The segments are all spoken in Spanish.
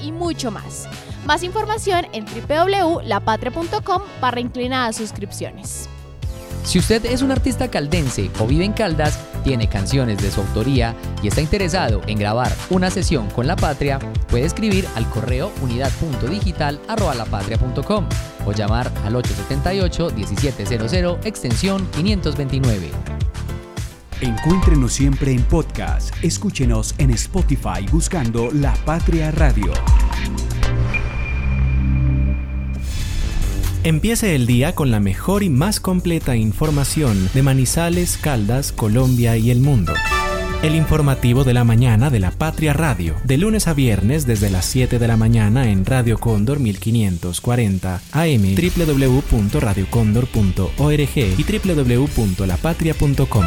y mucho más. Más información en www.lapatria.com para inclinadas suscripciones. Si usted es un artista caldense o vive en Caldas, tiene canciones de su autoría y está interesado en grabar una sesión con La Patria, puede escribir al correo unidad.digital.lapatria.com o llamar al 878-1700 extensión 529. Encuéntrenos siempre en podcast. Escúchenos en Spotify buscando La Patria Radio. Empiece el día con la mejor y más completa información de Manizales, Caldas, Colombia y el mundo. El informativo de la mañana de la Patria Radio, de lunes a viernes desde las 7 de la mañana en Radio Cóndor 1540 AM, www.radiocondor.org y www.lapatria.com.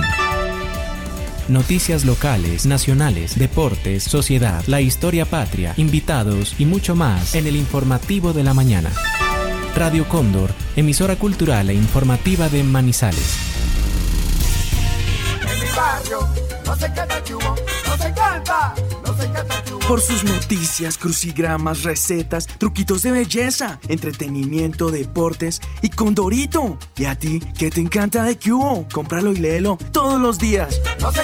Noticias locales, nacionales, deportes, sociedad, la historia patria, invitados y mucho más en el informativo de la mañana. Radio Cóndor, emisora cultural e informativa de Manizales. Por sus noticias, crucigramas, recetas, truquitos de belleza, entretenimiento, deportes y Condorito. ¿Y a ti qué te encanta de Cubo? Cómpralo y léelo todos los días. No sé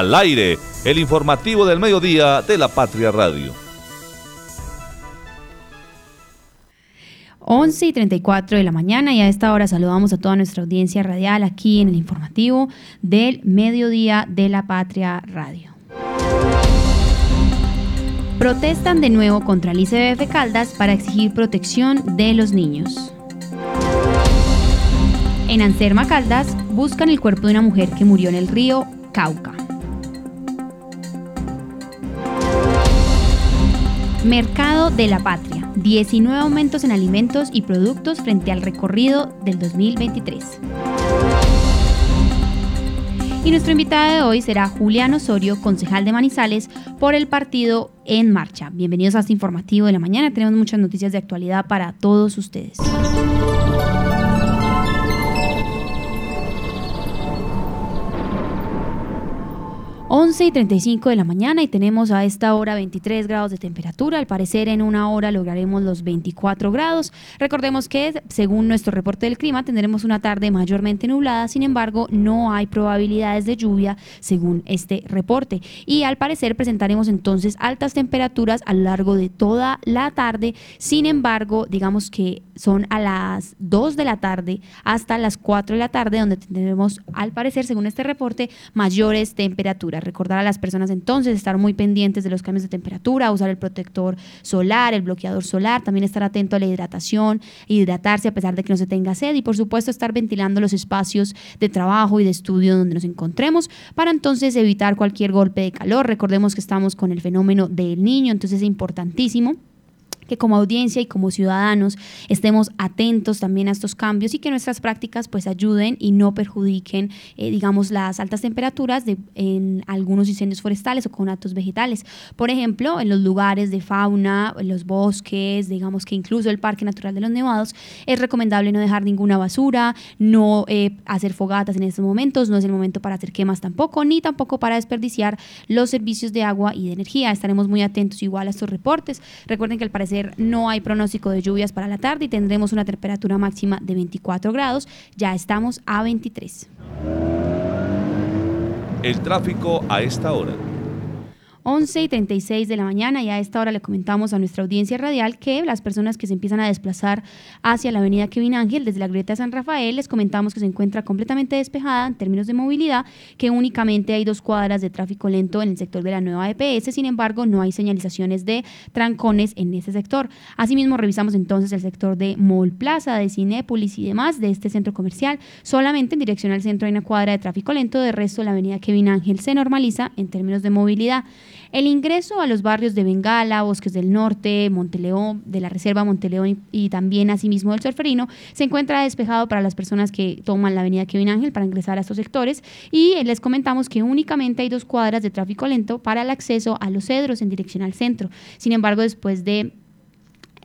al aire, el informativo del mediodía de la Patria Radio. 11 y 34 de la mañana y a esta hora saludamos a toda nuestra audiencia radial aquí en el informativo del mediodía de la Patria Radio. Protestan de nuevo contra el ICBF Caldas para exigir protección de los niños. En Anserma Caldas buscan el cuerpo de una mujer que murió en el río Cauca. Mercado de la Patria. 19 aumentos en alimentos y productos frente al recorrido del 2023. Y nuestro invitado de hoy será Julián Osorio, concejal de Manizales, por el partido En Marcha. Bienvenidos a este informativo de la mañana. Tenemos muchas noticias de actualidad para todos ustedes. 11 y 35 de la mañana y tenemos a esta hora 23 grados de temperatura. Al parecer en una hora lograremos los 24 grados. Recordemos que según nuestro reporte del clima tendremos una tarde mayormente nublada, sin embargo no hay probabilidades de lluvia según este reporte. Y al parecer presentaremos entonces altas temperaturas a lo largo de toda la tarde. Sin embargo, digamos que son a las 2 de la tarde hasta las 4 de la tarde donde tendremos al parecer según este reporte mayores temperaturas. Recordar a las personas entonces estar muy pendientes de los cambios de temperatura, usar el protector solar, el bloqueador solar, también estar atento a la hidratación, hidratarse a pesar de que no se tenga sed y por supuesto estar ventilando los espacios de trabajo y de estudio donde nos encontremos para entonces evitar cualquier golpe de calor. Recordemos que estamos con el fenómeno del niño, entonces es importantísimo que como audiencia y como ciudadanos estemos atentos también a estos cambios y que nuestras prácticas pues ayuden y no perjudiquen, eh, digamos, las altas temperaturas en algunos incendios forestales o con actos vegetales. Por ejemplo, en los lugares de fauna, en los bosques, digamos que incluso el Parque Natural de los Nevados, es recomendable no dejar ninguna basura, no eh, hacer fogatas en estos momentos, no es el momento para hacer quemas tampoco, ni tampoco para desperdiciar los servicios de agua y de energía. Estaremos muy atentos igual a estos reportes. Recuerden que al parecer no hay pronóstico de lluvias para la tarde y tendremos una temperatura máxima de 24 grados. Ya estamos a 23. El tráfico a esta hora. 11 y 36 de la mañana y a esta hora le comentamos a nuestra audiencia radial que las personas que se empiezan a desplazar hacia la avenida Kevin Ángel desde la grieta San Rafael les comentamos que se encuentra completamente despejada en términos de movilidad, que únicamente hay dos cuadras de tráfico lento en el sector de la nueva EPS, sin embargo no hay señalizaciones de trancones en ese sector. Asimismo revisamos entonces el sector de Mall Plaza, de Cinépolis y demás de este centro comercial, solamente en dirección al centro hay una cuadra de tráfico lento, de resto la avenida Kevin Ángel se normaliza en términos de movilidad. El ingreso a los barrios de Bengala, Bosques del Norte, Monteleón, de la Reserva Monteleón y, y también asimismo del Solferino se encuentra despejado para las personas que toman la avenida Kevin Ángel para ingresar a estos sectores y les comentamos que únicamente hay dos cuadras de tráfico lento para el acceso a los cedros en dirección al centro. Sin embargo, después de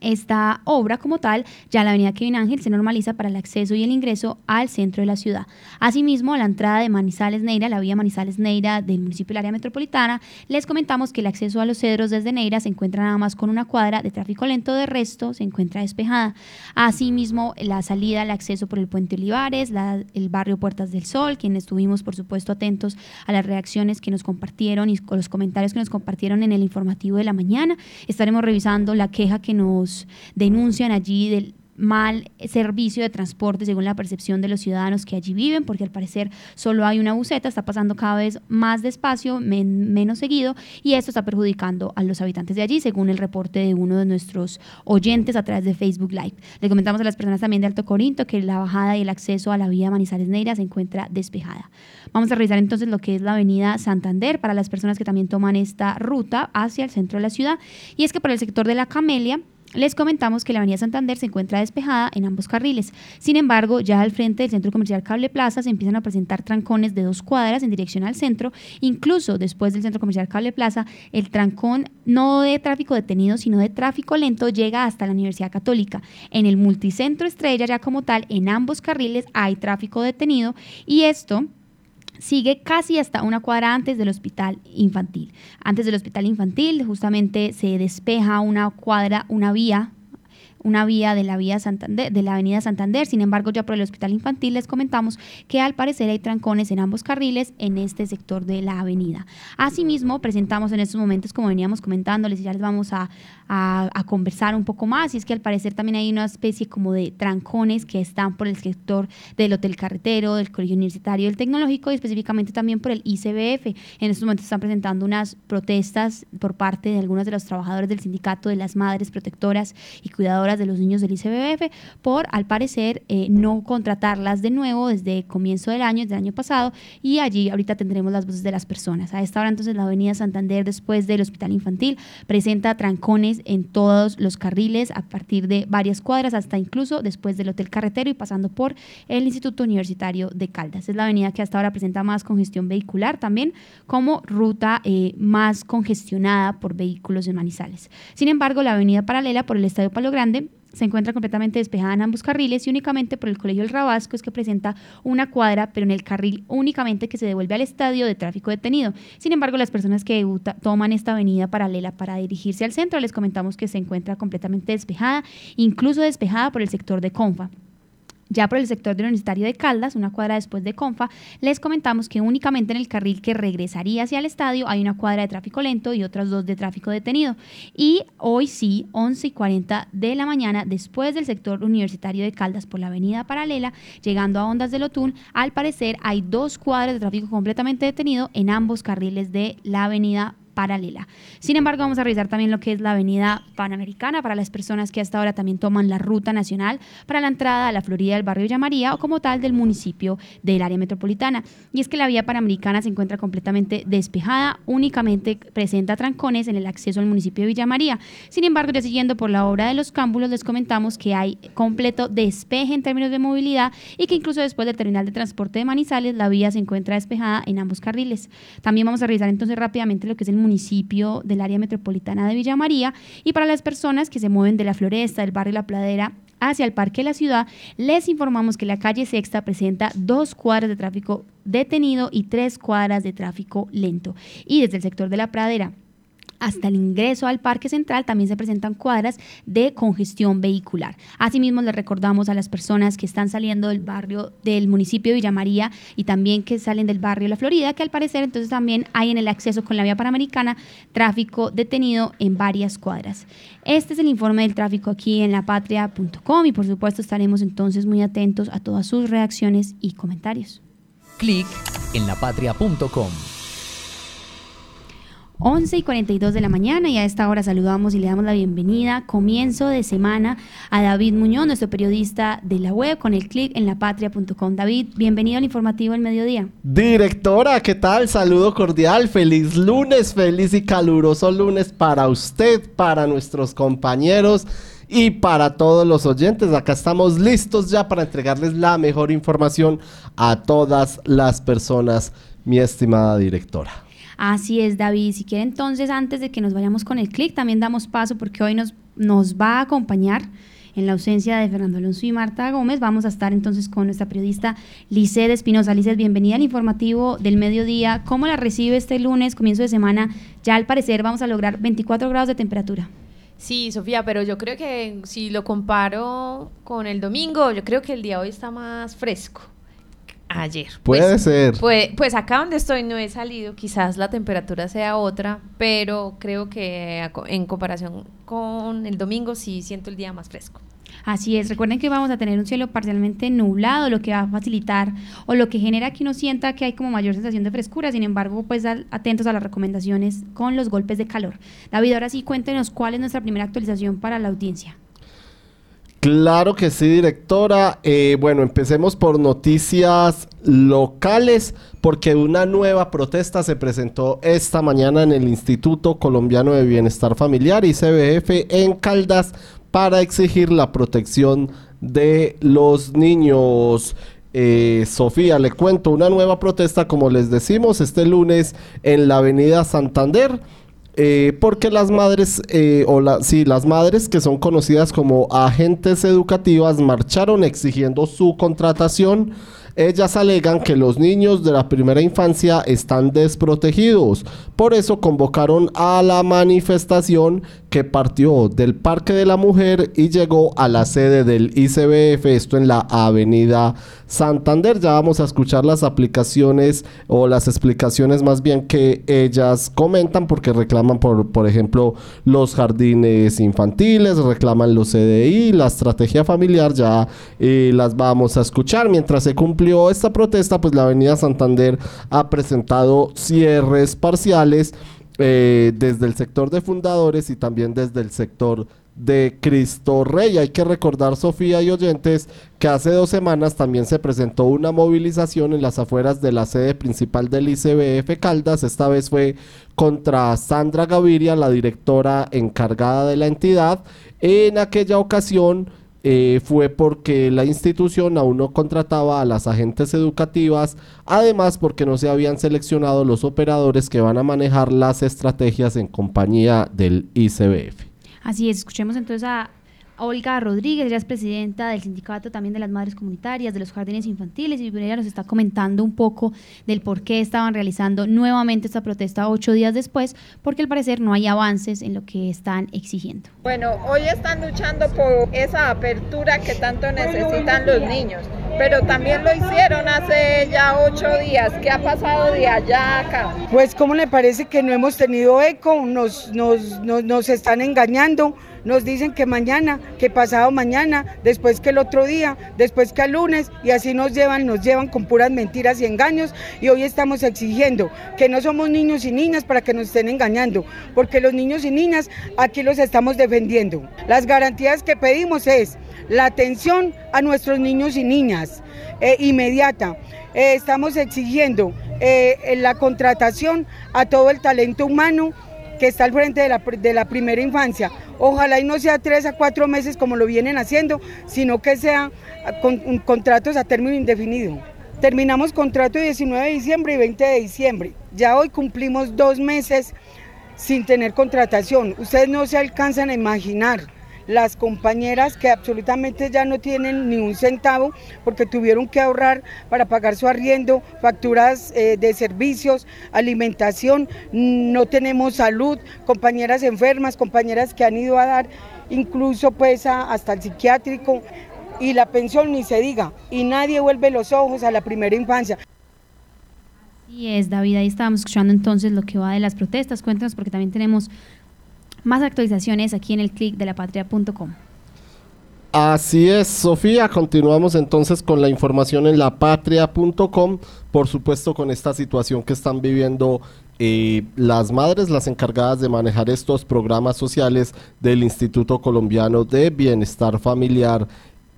esta obra como tal, ya la avenida Kevin Ángel se normaliza para el acceso y el ingreso al centro de la ciudad. Asimismo, a la entrada de Manizales Neira, la vía Manizales Neira del municipio del área metropolitana, les comentamos que el acceso a los cedros desde Neira se encuentra nada más con una cuadra de tráfico lento, de resto se encuentra despejada. Asimismo, la salida, el acceso por el puente Olivares, la, el barrio Puertas del Sol, quienes estuvimos por supuesto atentos a las reacciones que nos compartieron y los comentarios que nos compartieron en el informativo de la mañana. Estaremos revisando la queja que nos denuncian allí del mal servicio de transporte según la percepción de los ciudadanos que allí viven, porque al parecer solo hay una buceta, está pasando cada vez más despacio, menos seguido, y esto está perjudicando a los habitantes de allí, según el reporte de uno de nuestros oyentes a través de Facebook Live. Le comentamos a las personas también de Alto Corinto que la bajada y el acceso a la vía Manizales Neira se encuentra despejada. Vamos a revisar entonces lo que es la avenida Santander para las personas que también toman esta ruta hacia el centro de la ciudad, y es que por el sector de la Camelia, les comentamos que la Avenida Santander se encuentra despejada en ambos carriles. Sin embargo, ya al frente del Centro Comercial Cable Plaza se empiezan a presentar trancones de dos cuadras en dirección al centro. Incluso después del Centro Comercial Cable Plaza, el trancón no de tráfico detenido, sino de tráfico lento llega hasta la Universidad Católica. En el multicentro Estrella, ya como tal, en ambos carriles hay tráfico detenido y esto sigue casi hasta una cuadra antes del hospital infantil. Antes del hospital infantil justamente se despeja una cuadra, una vía una vía de la vía Santander, de la avenida Santander. Sin embargo, ya por el hospital infantil les comentamos que al parecer hay trancones en ambos carriles en este sector de la avenida. Asimismo, presentamos en estos momentos, como veníamos comentándoles, y ya les vamos a, a, conversar un poco más, y es que al parecer también hay una especie como de trancones que están por el sector del Hotel Carretero, del Colegio Universitario, del Tecnológico y específicamente también por el ICBF. En estos momentos están presentando unas protestas por parte de algunos de los trabajadores del sindicato de las madres protectoras y cuidadoras de los niños del ICBF por, al parecer, eh, no contratarlas de nuevo desde comienzo del año, desde el año pasado, y allí ahorita tendremos las voces de las personas. A esta hora entonces la avenida Santander, después del Hospital Infantil, presenta trancones en todos los carriles a partir de varias cuadras hasta incluso después del Hotel Carretero y pasando por el Instituto Universitario de Caldas. Es la avenida que hasta ahora presenta más congestión vehicular también como ruta eh, más congestionada por vehículos en Manizales. Sin embargo, la avenida paralela por el Estadio Palo Grande se encuentra completamente despejada en ambos carriles y únicamente por el Colegio El Rabasco es que presenta una cuadra, pero en el carril únicamente que se devuelve al estadio de tráfico detenido. Sin embargo, las personas que toman esta avenida paralela para dirigirse al centro, les comentamos que se encuentra completamente despejada, incluso despejada por el sector de Confa. Ya por el sector del Universitario de Caldas, una cuadra después de Confa, les comentamos que únicamente en el carril que regresaría hacia el estadio hay una cuadra de tráfico lento y otras dos de tráfico detenido. Y hoy sí, 11 y 40 de la mañana, después del sector universitario de Caldas por la avenida paralela, llegando a Ondas del Otún, al parecer hay dos cuadras de tráfico completamente detenido en ambos carriles de la avenida paralela. Sin embargo, vamos a revisar también lo que es la avenida Panamericana para las personas que hasta ahora también toman la ruta nacional para la entrada a la Florida del barrio Villa María o como tal del municipio del área metropolitana. Y es que la vía Panamericana se encuentra completamente despejada, únicamente presenta trancones en el acceso al municipio de Villa María. Sin embargo, ya siguiendo por la obra de los cámbulos, les comentamos que hay completo despeje en términos de movilidad y que incluso después del terminal de transporte de Manizales, la vía se encuentra despejada en ambos carriles. También vamos a revisar entonces rápidamente lo que es el municipio del área metropolitana de Villa María y para las personas que se mueven de la Floresta, del barrio La Pladera hacia el Parque de la Ciudad, les informamos que la calle Sexta presenta dos cuadras de tráfico detenido y tres cuadras de tráfico lento. Y desde el sector de la Pradera hasta el ingreso al Parque Central también se presentan cuadras de congestión vehicular. Asimismo, les recordamos a las personas que están saliendo del barrio del municipio de Villa María y también que salen del barrio La Florida, que al parecer entonces también hay en el acceso con la vía panamericana tráfico detenido en varias cuadras. Este es el informe del tráfico aquí en lapatria.com y por supuesto estaremos entonces muy atentos a todas sus reacciones y comentarios. Clic en lapatria.com. 11 y 42 de la mañana y a esta hora saludamos y le damos la bienvenida, comienzo de semana, a David Muñoz, nuestro periodista de la web, con el clic en lapatria.com. David, bienvenido al informativo El Mediodía. Directora, ¿qué tal? Saludo cordial, feliz lunes, feliz y caluroso lunes para usted, para nuestros compañeros y para todos los oyentes. Acá estamos listos ya para entregarles la mejor información a todas las personas, mi estimada directora. Así es, David. Si quiere entonces, antes de que nos vayamos con el clic, también damos paso porque hoy nos, nos va a acompañar en la ausencia de Fernando Alonso y Marta Gómez, vamos a estar entonces con nuestra periodista Lisset Espinosa. Lisset, bienvenida al informativo del mediodía. ¿Cómo la recibe este lunes, comienzo de semana? Ya al parecer vamos a lograr 24 grados de temperatura. Sí, Sofía, pero yo creo que si lo comparo con el domingo, yo creo que el día hoy está más fresco ayer. Puede pues, ser. Pues, pues acá donde estoy no he salido, quizás la temperatura sea otra, pero creo que en comparación con el domingo sí siento el día más fresco. Así es, recuerden que vamos a tener un cielo parcialmente nublado, lo que va a facilitar o lo que genera que uno sienta que hay como mayor sensación de frescura, sin embargo, pues atentos a las recomendaciones con los golpes de calor. David, ahora sí cuéntenos cuál es nuestra primera actualización para la audiencia. Claro que sí, directora. Eh, bueno, empecemos por noticias locales, porque una nueva protesta se presentó esta mañana en el Instituto Colombiano de Bienestar Familiar, ICBF, en Caldas, para exigir la protección de los niños. Eh, Sofía, le cuento una nueva protesta, como les decimos, este lunes en la Avenida Santander eh, porque las madres, eh, o la, sí, las madres que son conocidas como agentes educativas marcharon exigiendo su contratación ellas alegan que los niños de la primera infancia están desprotegidos. Por eso convocaron a la manifestación que partió del Parque de la Mujer y llegó a la sede del ICBF, esto en la Avenida Santander. Ya vamos a escuchar las aplicaciones o las explicaciones más bien que ellas comentan porque reclaman por, por ejemplo, los jardines infantiles, reclaman los CDI, la estrategia familiar, ya eh, las vamos a escuchar mientras se cumple esta protesta, pues la Avenida Santander ha presentado cierres parciales eh, desde el sector de fundadores y también desde el sector de Cristo Rey. Hay que recordar, Sofía y oyentes, que hace dos semanas también se presentó una movilización en las afueras de la sede principal del ICBF Caldas. Esta vez fue contra Sandra Gaviria, la directora encargada de la entidad. En aquella ocasión eh, fue porque la institución aún no contrataba a las agentes educativas, además porque no se habían seleccionado los operadores que van a manejar las estrategias en compañía del ICBF. Así es, escuchemos entonces a Olga Rodríguez, ella es presidenta del sindicato también de las madres comunitarias, de los jardines infantiles, y ella nos está comentando un poco del por qué estaban realizando nuevamente esta protesta ocho días después, porque al parecer no hay avances en lo que están exigiendo. Bueno, hoy están luchando por esa apertura que tanto necesitan los niños, pero también lo hicieron hace ya ocho días. ¿Qué ha pasado de allá a acá? Pues, ¿cómo le parece que no hemos tenido eco? Nos, nos, nos, nos están engañando nos dicen que mañana, que pasado mañana, después que el otro día, después que el lunes, y así nos llevan, nos llevan con puras mentiras y engaños. Y hoy estamos exigiendo que no somos niños y niñas para que nos estén engañando, porque los niños y niñas aquí los estamos defendiendo. Las garantías que pedimos es la atención a nuestros niños y niñas eh, inmediata. Eh, estamos exigiendo eh, la contratación a todo el talento humano que está al frente de la, de la primera infancia. Ojalá y no sea tres a cuatro meses como lo vienen haciendo, sino que sea con, contratos a término indefinido. Terminamos contrato 19 de diciembre y 20 de diciembre. Ya hoy cumplimos dos meses sin tener contratación. Ustedes no se alcanzan a imaginar las compañeras que absolutamente ya no tienen ni un centavo porque tuvieron que ahorrar para pagar su arriendo, facturas eh, de servicios, alimentación, no tenemos salud, compañeras enfermas, compañeras que han ido a dar incluso pues hasta el psiquiátrico y la pensión ni se diga y nadie vuelve los ojos a la primera infancia. Así es, David, ahí estábamos escuchando entonces lo que va de las protestas. Cuéntanos porque también tenemos más actualizaciones aquí en el clic de lapatria.com. Así es, Sofía. Continuamos entonces con la información en lapatria.com. Por supuesto, con esta situación que están viviendo eh, las madres, las encargadas de manejar estos programas sociales del Instituto Colombiano de Bienestar Familiar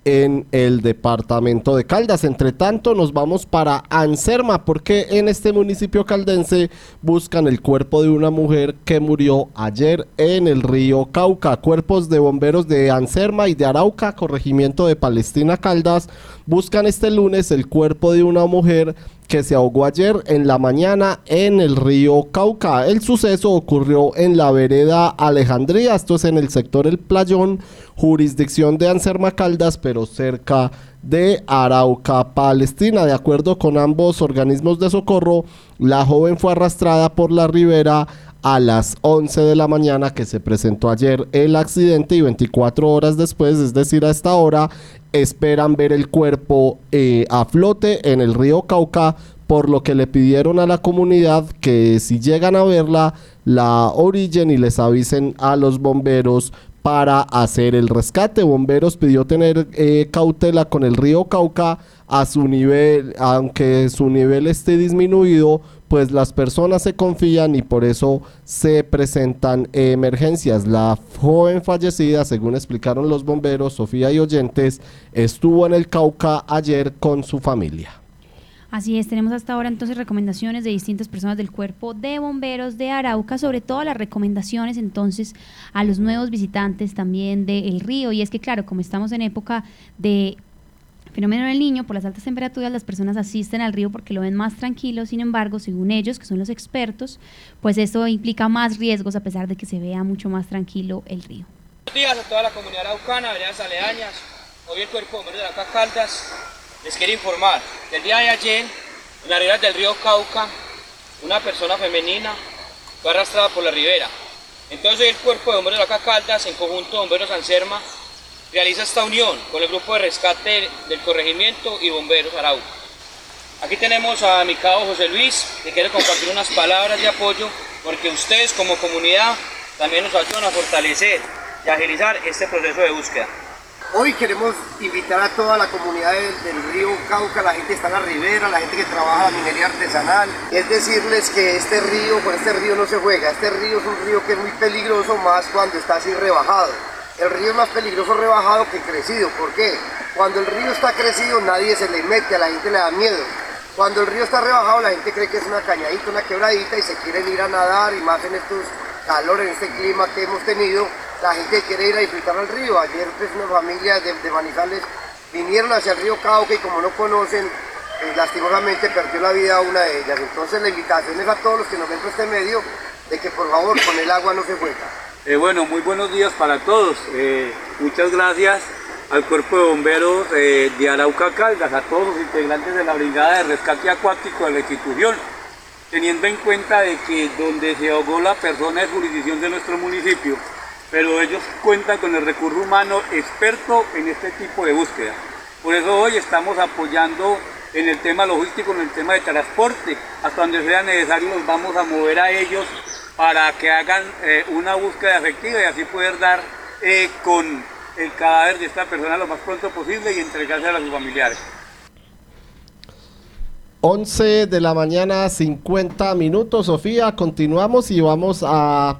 en el departamento de Caldas. Entre tanto, nos vamos para Anserma, porque en este municipio caldense buscan el cuerpo de una mujer que murió ayer en el río Cauca. Cuerpos de bomberos de Anserma y de Arauca, corregimiento de Palestina Caldas, buscan este lunes el cuerpo de una mujer que se ahogó ayer en la mañana en el río Cauca. El suceso ocurrió en la vereda Alejandría, esto es en el sector El Playón, jurisdicción de Anserma Caldas, pero cerca de Arauca, Palestina. De acuerdo con ambos organismos de socorro, la joven fue arrastrada por la ribera a las 11 de la mañana que se presentó ayer el accidente y 24 horas después, es decir, a esta hora, esperan ver el cuerpo eh, a flote en el río Cauca, por lo que le pidieron a la comunidad que si llegan a verla, la orillen y les avisen a los bomberos para hacer el rescate. Bomberos pidió tener eh, cautela con el río Cauca a su nivel, aunque su nivel esté disminuido, pues las personas se confían y por eso se presentan emergencias. La joven fallecida, según explicaron los bomberos, Sofía y oyentes, estuvo en el Cauca ayer con su familia. Así es, tenemos hasta ahora entonces recomendaciones de distintas personas del cuerpo de bomberos de Arauca, sobre todo las recomendaciones entonces a los nuevos visitantes también del río. Y es que claro, como estamos en época de fenómeno del niño, por las altas temperaturas las personas asisten al río porque lo ven más tranquilo, sin embargo, según ellos, que son los expertos, pues esto implica más riesgos a pesar de que se vea mucho más tranquilo el río. Buenos días a toda la comunidad araucana, veredas aledañas, hoy el cuerpo de de la Caldas les quiero informar que el día de ayer, en las ribera del río Cauca, una persona femenina fue arrastrada por la ribera. Entonces el cuerpo de bomberos de la Caldas, en conjunto de bomberos Anserma, realiza esta unión con el grupo de rescate del corregimiento y bomberos Arauca. Aquí tenemos a mi cabo José Luis, que quiere compartir unas palabras de apoyo, porque ustedes como comunidad también nos ayudan a fortalecer y agilizar este proceso de búsqueda. Hoy queremos invitar a toda la comunidad del, río Cauca, la gente que está en la ribera, la gente que trabaja la minería artesanal, es decirles que este río, con este río no se juega, este río es un río que es muy peligroso más cuando está así rebajado. El río es más peligroso rebajado que crecido. ¿Por qué? Cuando el río está crecido nadie se le mete, a la gente le da miedo. Cuando el río está rebajado la gente cree que es una cañadita, una quebradita y se quieren ir a nadar y más en estos calores, en este clima que hemos tenido, la gente quiere ir a disfrutar al río. Ayer pues una familia de, de Manizales vinieron hacia el río Cauca y como no conocen, eh, lastimosamente perdió la vida una de ellas. Entonces la invitación es a todos los que nos ven por este medio de que por favor con el agua no se juega. Eh, bueno, muy buenos días para todos. Eh, muchas gracias al Cuerpo de Bomberos eh, de Arauca Caldas, a todos los integrantes de la Brigada de Rescate Acuático de la institución, teniendo en cuenta de que donde se ahogó la persona es jurisdicción de nuestro municipio, pero ellos cuentan con el recurso humano experto en este tipo de búsqueda. Por eso hoy estamos apoyando en el tema logístico, en el tema de transporte, hasta donde sea necesario nos vamos a mover a ellos para que hagan eh, una búsqueda efectiva y así poder dar eh, con el cadáver de esta persona lo más pronto posible y entregárselo a sus familiares. 11 de la mañana, 50 minutos. Sofía, continuamos y vamos a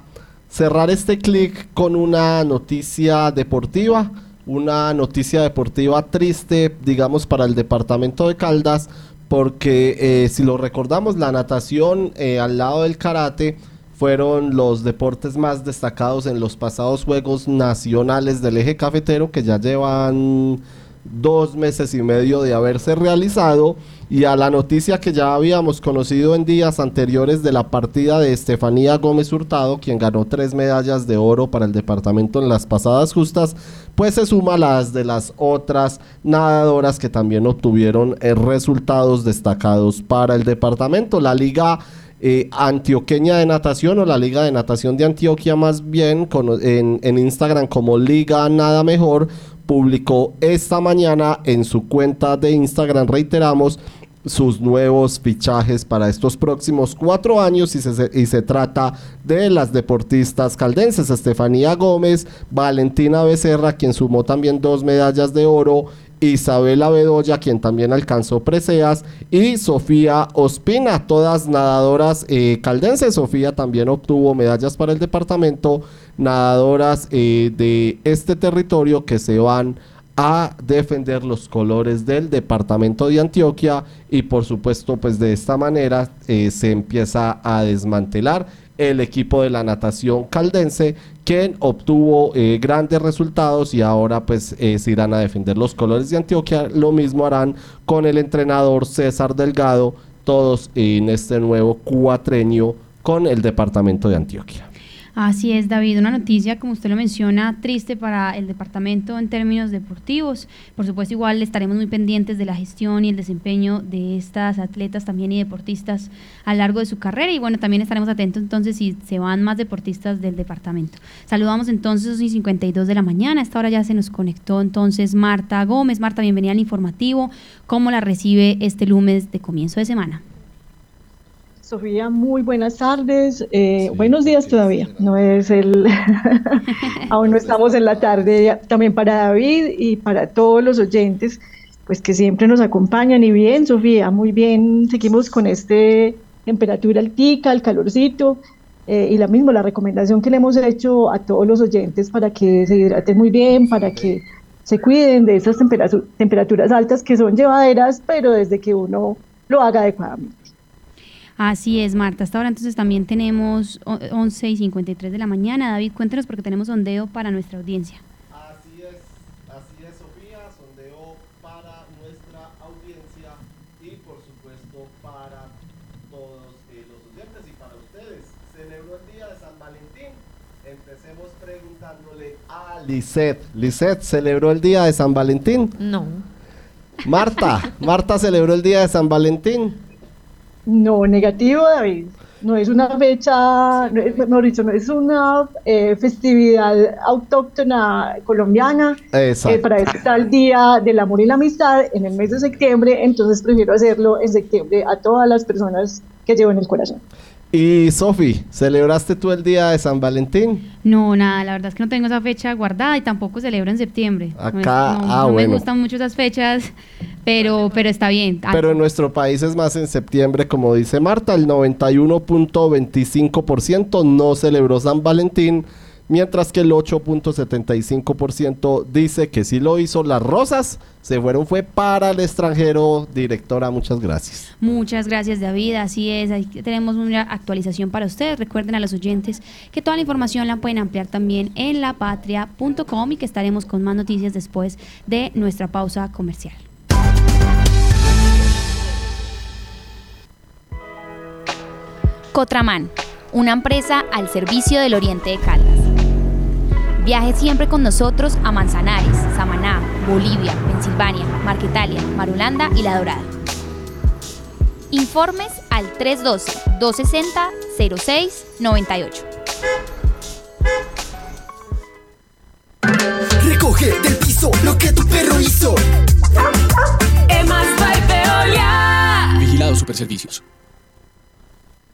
cerrar este clic con una noticia deportiva. Una noticia deportiva triste, digamos, para el departamento de Caldas, porque eh, si lo recordamos, la natación eh, al lado del karate fueron los deportes más destacados en los pasados Juegos Nacionales del Eje Cafetero, que ya llevan dos meses y medio de haberse realizado y a la noticia que ya habíamos conocido en días anteriores de la partida de Estefanía Gómez Hurtado, quien ganó tres medallas de oro para el departamento en las pasadas justas, pues se suma las de las otras nadadoras que también obtuvieron eh, resultados destacados para el departamento. La liga eh, antioqueña de natación o la Liga de Natación de Antioquia más bien en, en Instagram como Liga Nada Mejor publicó esta mañana en su cuenta de Instagram, reiteramos, sus nuevos fichajes para estos próximos cuatro años y se, y se, trata de las deportistas caldenses, Estefanía Gómez, Valentina Becerra, quien sumó también dos medallas de oro, Isabela Bedoya, quien también alcanzó preseas, y Sofía Ospina, todas nadadoras eh, caldenses. Sofía también obtuvo medallas para el departamento, nadadoras eh, de este territorio que se van a defender los colores del departamento de Antioquia y por supuesto pues de esta manera eh, se empieza a desmantelar el equipo de la natación caldense, quien obtuvo eh, grandes resultados y ahora pues eh, se irán a defender los colores de Antioquia. Lo mismo harán con el entrenador César Delgado, todos en este nuevo cuatrenio con el departamento de Antioquia. Así es, David, una noticia, como usted lo menciona, triste para el departamento en términos deportivos. Por supuesto, igual estaremos muy pendientes de la gestión y el desempeño de estas atletas también y deportistas a lo largo de su carrera. Y bueno, también estaremos atentos entonces si se van más deportistas del departamento. Saludamos entonces a 52 de la mañana. A esta hora ya se nos conectó entonces Marta Gómez. Marta, bienvenida al informativo. ¿Cómo la recibe este lunes de comienzo de semana? Sofía, muy buenas tardes. Eh, buenos días todavía. No es el. Aún no estamos en la tarde. También para David y para todos los oyentes, pues que siempre nos acompañan. Y bien, Sofía, muy bien. Seguimos con este temperatura altica, el calorcito. Eh, y la misma, la recomendación que le hemos hecho a todos los oyentes para que se hidraten muy bien, para que se cuiden de esas temperaturas altas que son llevaderas, pero desde que uno lo haga adecuadamente. Así es, Marta. Hasta ahora entonces también tenemos 11 y 53 de la mañana. David, cuéntenos porque tenemos sondeo para nuestra audiencia. Así es, así es, Sofía. Sondeo para nuestra audiencia y por supuesto para todos eh, los oyentes y para ustedes. Celebró el día de San Valentín. Empecemos preguntándole a Lisette. Lisette, ¿celebró el día de San Valentín? No. Marta, Marta celebró el día de San Valentín. No, negativo, David. No es una fecha, no es, no es una eh, festividad autóctona colombiana. Eh, para eso está el Día del Amor y la Amistad en el mes de septiembre, entonces prefiero hacerlo en septiembre a todas las personas que llevo en el corazón. Y Sofi, ¿celebraste tú el día de San Valentín? No, nada, la verdad es que no tengo esa fecha guardada y tampoco celebro en septiembre. Acá, no, ah, me gustan mucho esas fechas, pero, pero está bien. Pero en nuestro país es más en septiembre, como dice Marta, el 91.25% no celebró San Valentín mientras que el 8.75% dice que sí lo hizo. Las rosas se fueron fue para el extranjero. Directora, muchas gracias. Muchas gracias, David. Así es, tenemos una actualización para ustedes. Recuerden a los oyentes que toda la información la pueden ampliar también en lapatria.com y que estaremos con más noticias después de nuestra pausa comercial. Cotraman, una empresa al servicio del Oriente de Caldas. Viaje siempre con nosotros a Manzanares, Samaná, Bolivia, Pensilvania, Marquetalia, Marulanda y La Dorada. Informes al 312-260-0698. Recoge del piso lo que tu perro hizo. Emas Veolia. Vigilado Superservicios.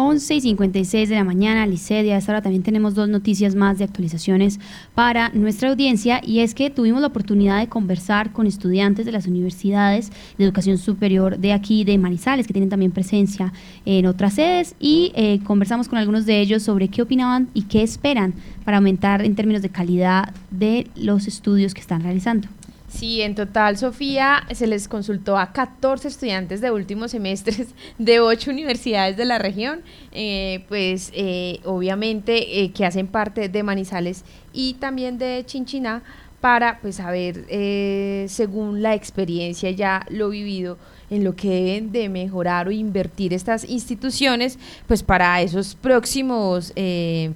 11 y 56 de la mañana, Licedia. A esta hora también tenemos dos noticias más de actualizaciones para nuestra audiencia y es que tuvimos la oportunidad de conversar con estudiantes de las universidades de educación superior de aquí, de Manizales, que tienen también presencia en otras sedes y eh, conversamos con algunos de ellos sobre qué opinaban y qué esperan para aumentar en términos de calidad de los estudios que están realizando. Sí, en total, Sofía, se les consultó a 14 estudiantes de últimos semestres de ocho universidades de la región, eh, pues eh, obviamente eh, que hacen parte de Manizales y también de Chinchiná, para pues saber, según la experiencia ya lo vivido, en lo que deben de mejorar o invertir estas instituciones, pues para esos próximos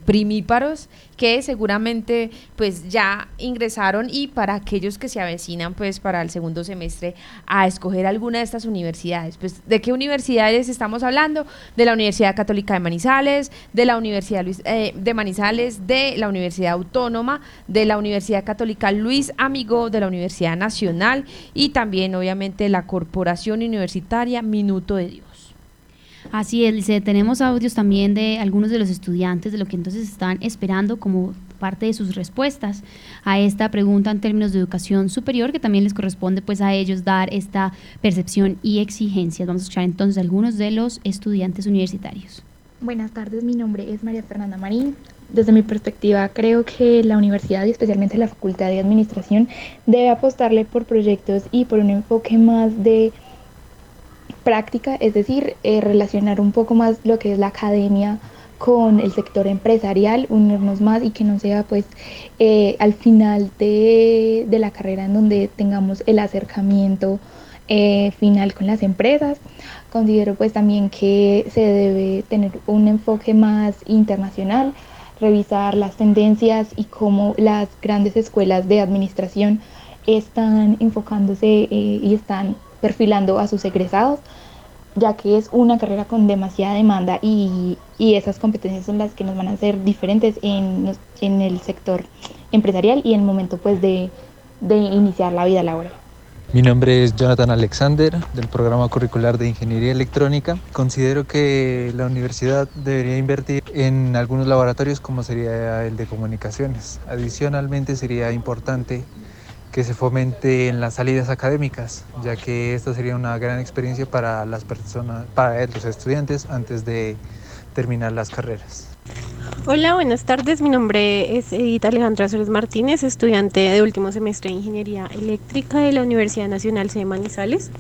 primíparos que seguramente pues ya ingresaron y para aquellos que se avecinan pues para el segundo semestre a escoger alguna de estas universidades. Pues ¿de qué universidades estamos hablando? De la Universidad Católica de Manizales, de la Universidad Luis, eh, de Manizales, de la Universidad Autónoma, de la Universidad Católica Luis Amigo, de la Universidad Nacional y también obviamente la Corporación Universitaria Minuto de Dios. Así es, Lice, tenemos audios también de algunos de los estudiantes de lo que entonces están esperando como parte de sus respuestas a esta pregunta en términos de educación superior, que también les corresponde pues a ellos dar esta percepción y exigencias. Vamos a escuchar entonces algunos de los estudiantes universitarios. Buenas tardes, mi nombre es María Fernanda Marín. Desde mi perspectiva, creo que la universidad y especialmente la Facultad de Administración debe apostarle por proyectos y por un enfoque más de práctica, es decir, eh, relacionar un poco más lo que es la academia con el sector empresarial, unirnos más y que no sea pues eh, al final de, la carrera en donde tengamos el acercamiento eh, final con las empresas. Considero pues también que se debe tener un enfoque más internacional, revisar las tendencias y cómo las grandes escuelas de administración están enfocándose y están perfilando a sus egresados, ya que es una carrera con demasiada demanda y, esas competencias son las que nos van a hacer diferentes en, en el sector empresarial y en el momento pues de, de iniciar la vida laboral. Mi nombre es Jonathan Alexander del programa curricular de Ingeniería Electrónica. Considero que la universidad debería invertir en algunos laboratorios como sería el de comunicaciones. Adicionalmente sería importante que se fomente en las salidas académicas, ya que esta sería una gran experiencia para las personas, para los estudiantes antes de terminar las carreras. Hola, buenas tardes. Mi nombre es Edith Alejandra Suárez Martínez, estudiante de último semestre de Ingeniería Eléctrica de la Universidad Nacional C. Manizales.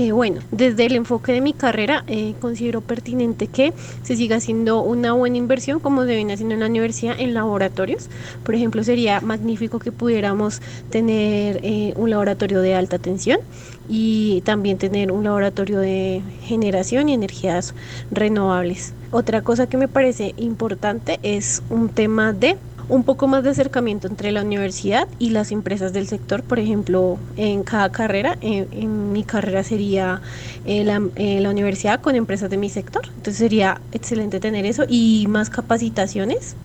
Eh, bueno, desde el enfoque de mi carrera eh, considero pertinente que se siga haciendo una buena inversión como se viene haciendo en la universidad en laboratorios. Por ejemplo, sería magnífico que pudiéramos tener eh, un laboratorio de alta tensión y también tener un laboratorio de generación y energías renovables. Otra cosa que me parece importante es un tema de un poco más de acercamiento entre la universidad y las empresas del sector. Por ejemplo, en cada carrera, en, mi carrera sería eh, la, eh, la universidad con empresas de mi sector. Entonces sería excelente tener eso y más capacitaciones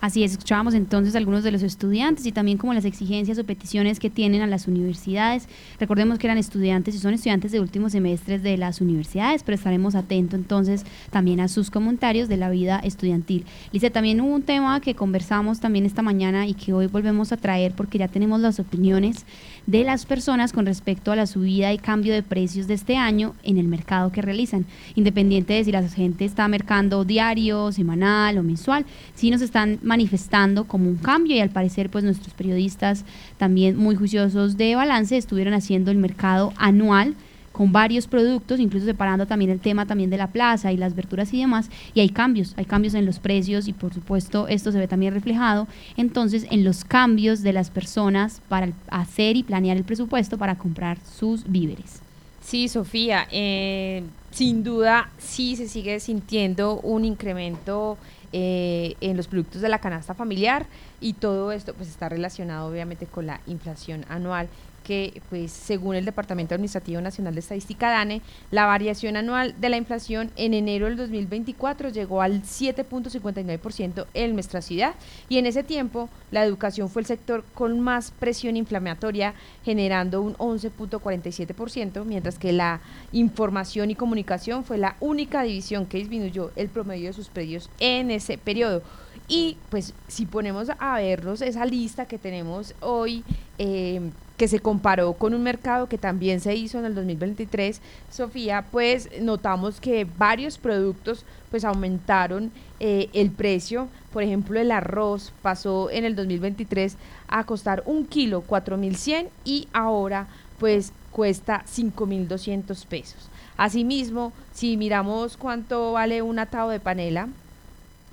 Así es, escuchábamos entonces algunos de los estudiantes y también como las exigencias o peticiones que tienen a las universidades. Recordemos que eran estudiantes y son estudiantes de últimos semestres de las universidades, pero estaremos atentos entonces también a sus comentarios de la vida estudiantil. Lice, también hubo un tema que conversamos también esta mañana y que hoy volvemos a traer porque ya tenemos las opiniones de las personas con respecto a la subida y cambio de precios de este año en el mercado que realizan. Independiente de si la gente está mercando diario, semanal o mensual, sí nos están manifestando como un cambio y al parecer pues nuestros periodistas también muy juiciosos de balance estuvieron haciendo el mercado anual con varios productos, incluso separando también el tema también de la plaza y las verduras y demás, y hay cambios, hay cambios en los precios y por supuesto esto se ve también reflejado entonces en los cambios de las personas para hacer y planear el presupuesto para comprar sus víveres. Sí, Sofía, eh, sin duda sí se sigue sintiendo un incremento eh, en los productos de la canasta familiar y todo esto pues está relacionado obviamente con la inflación anual que, pues, según el Departamento Administrativo Nacional de Estadística DANE, la variación anual de la inflación en enero del 2024 llegó al 7.59% en nuestra ciudad y en ese tiempo la educación fue el sector con más presión inflamatoria, generando un 11.47%, mientras que la información y comunicación fue la única división que disminuyó el promedio de sus predios en ese periodo. Y pues si ponemos a vernos esa lista que tenemos hoy, eh, que se comparó con un mercado que también se hizo en el 2023, Sofía, pues notamos que varios productos pues aumentaron eh, el precio. Por ejemplo, el arroz pasó en el 2023 a costar un kilo 4.100 y ahora pues cuesta 5.200 pesos. Asimismo, si miramos cuánto vale un atado de panela,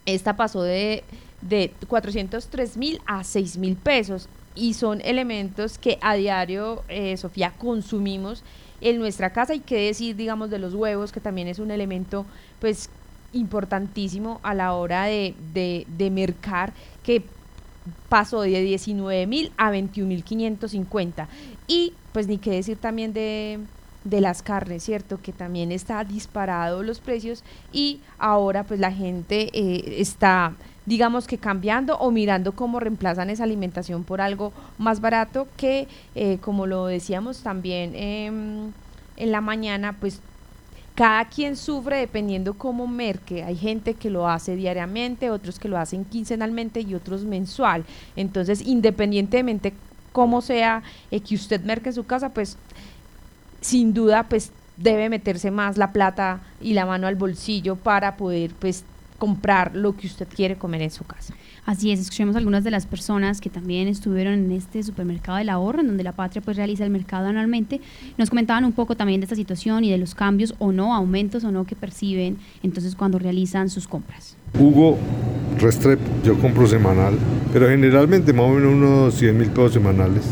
esta pasó de, de 403 mil a 6 mil pesos y son elementos que a diario, eh, Sofía, consumimos en nuestra casa y qué decir, digamos, de los huevos, que también es un elemento, pues, importantísimo a la hora de, de, de mercar, que pasó de 19 mil a 21 mil 550. Y, pues, ni qué decir también de, de las carnes, ¿cierto? Que también está disparado los precios y ahora, pues, la gente eh, está digamos que cambiando o mirando cómo reemplazan esa alimentación por algo más barato que, eh, como lo decíamos también em, en la mañana, pues cada quien sufre dependiendo cómo merque. Hay gente que lo hace diariamente, otros que lo hacen quincenalmente y otros mensual. Entonces, independientemente cómo sea eh, que usted merque en su casa, pues sin duda, pues debe meterse más la plata y la mano al bolsillo para poder pues comprar lo que usted quiere comer en su casa. Así es, escuchemos algunas de las personas que también estuvieron en este supermercado del ahorro, en donde la patria pues realiza el mercado anualmente. Nos comentaban un poco también de esta situación y de los cambios o no, aumentos o no que perciben entonces cuando realizan sus compras. Hugo Restrepo, yo compro semanal, pero generalmente más o menos unos 100 mil pesos semanales.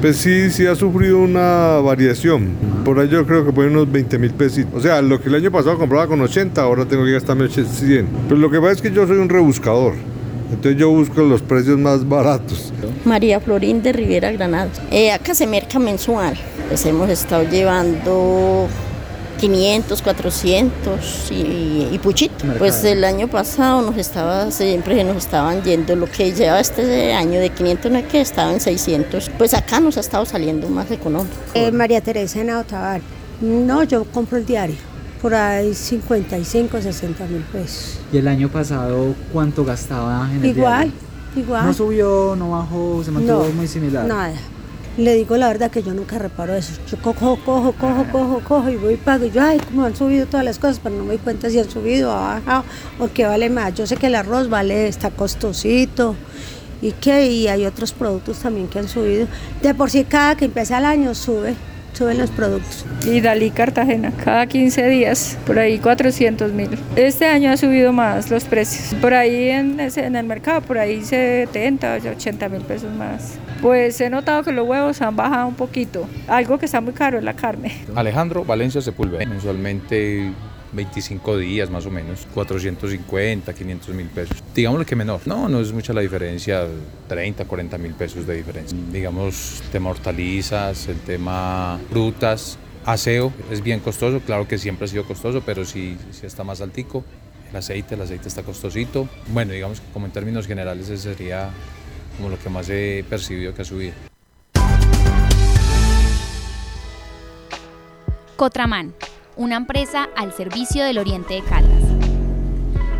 Pues sí, sí ha sufrido una variación. Por ahí yo creo que puede unos 20 mil pesos. O sea, lo que el año pasado compraba con 80, ahora tengo que gastarme 100. Pero lo que pasa es que yo soy un rebuscador. Entonces yo busco los precios más baratos. María Florín de Rivera Granados. Eh, acá se merca mensual. Pues hemos estado llevando 500, 400 y, y puchito. Pues el año pasado nos estaba, siempre nos estaban yendo lo que lleva este año de 500, no es que estaba en 600. Pues acá nos ha estado saliendo más económico. Eh, María Teresa en Otabar. No, yo compro el diario. Por ahí 55, 60 mil pesos. ¿Y el año pasado cuánto gastaba en el Igual, diario? igual. ¿No subió, no bajó, se mantuvo No, muy similar? Nada. Le digo la verdad que yo nunca reparo eso. Yo cojo, cojo, cojo, cojo, cojo y voy y pago. Y yo, ay, cómo han subido todas las cosas, pero no me doy cuenta si han subido ha bajado o qué vale más. Yo sé que el arroz vale, está costosito y que y hay otros productos también que han subido. De por sí cada que empieza el año sube, suben los productos. Y Dalí Cartagena, cada 15 días, por ahí 400 mil. Este año ha subido más los precios. Por ahí en, ese- en el mercado, por ahí 70, 80 mil pesos más. Pues he notado que los huevos han bajado un poquito. Algo que está muy caro es la carne. Alejandro Valencia Sepúlveda, mensualmente 25 días más o menos, 450, 500 mil pesos. Digámoslo que menor, no, no es mucha la diferencia, 30, 40 mil pesos de diferencia. Digamos, tema hortalizas, el tema frutas, aseo, es bien costoso, claro que siempre ha sido costoso, pero sí, sí está más altico. El aceite, el aceite está costosito. Bueno, digamos que como en términos generales ese sería como lo que más he percibido que ha subido. Cotraman, una empresa al servicio del Oriente de Caldas.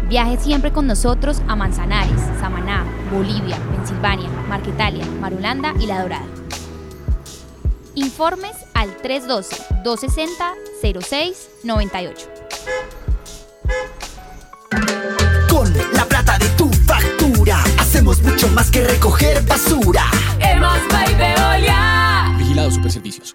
Viaje siempre con nosotros a Manzanares, Samaná, Bolivia, Pensilvania, Marquetalia, Marulanda y La Dorada. Informes al 312-260-0698. Con la plata de tu factura hacemos mucho más que recoger basura. Hemos Veolia. Vigilado Superservicios.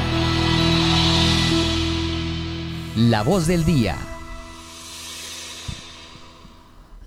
La voz del día.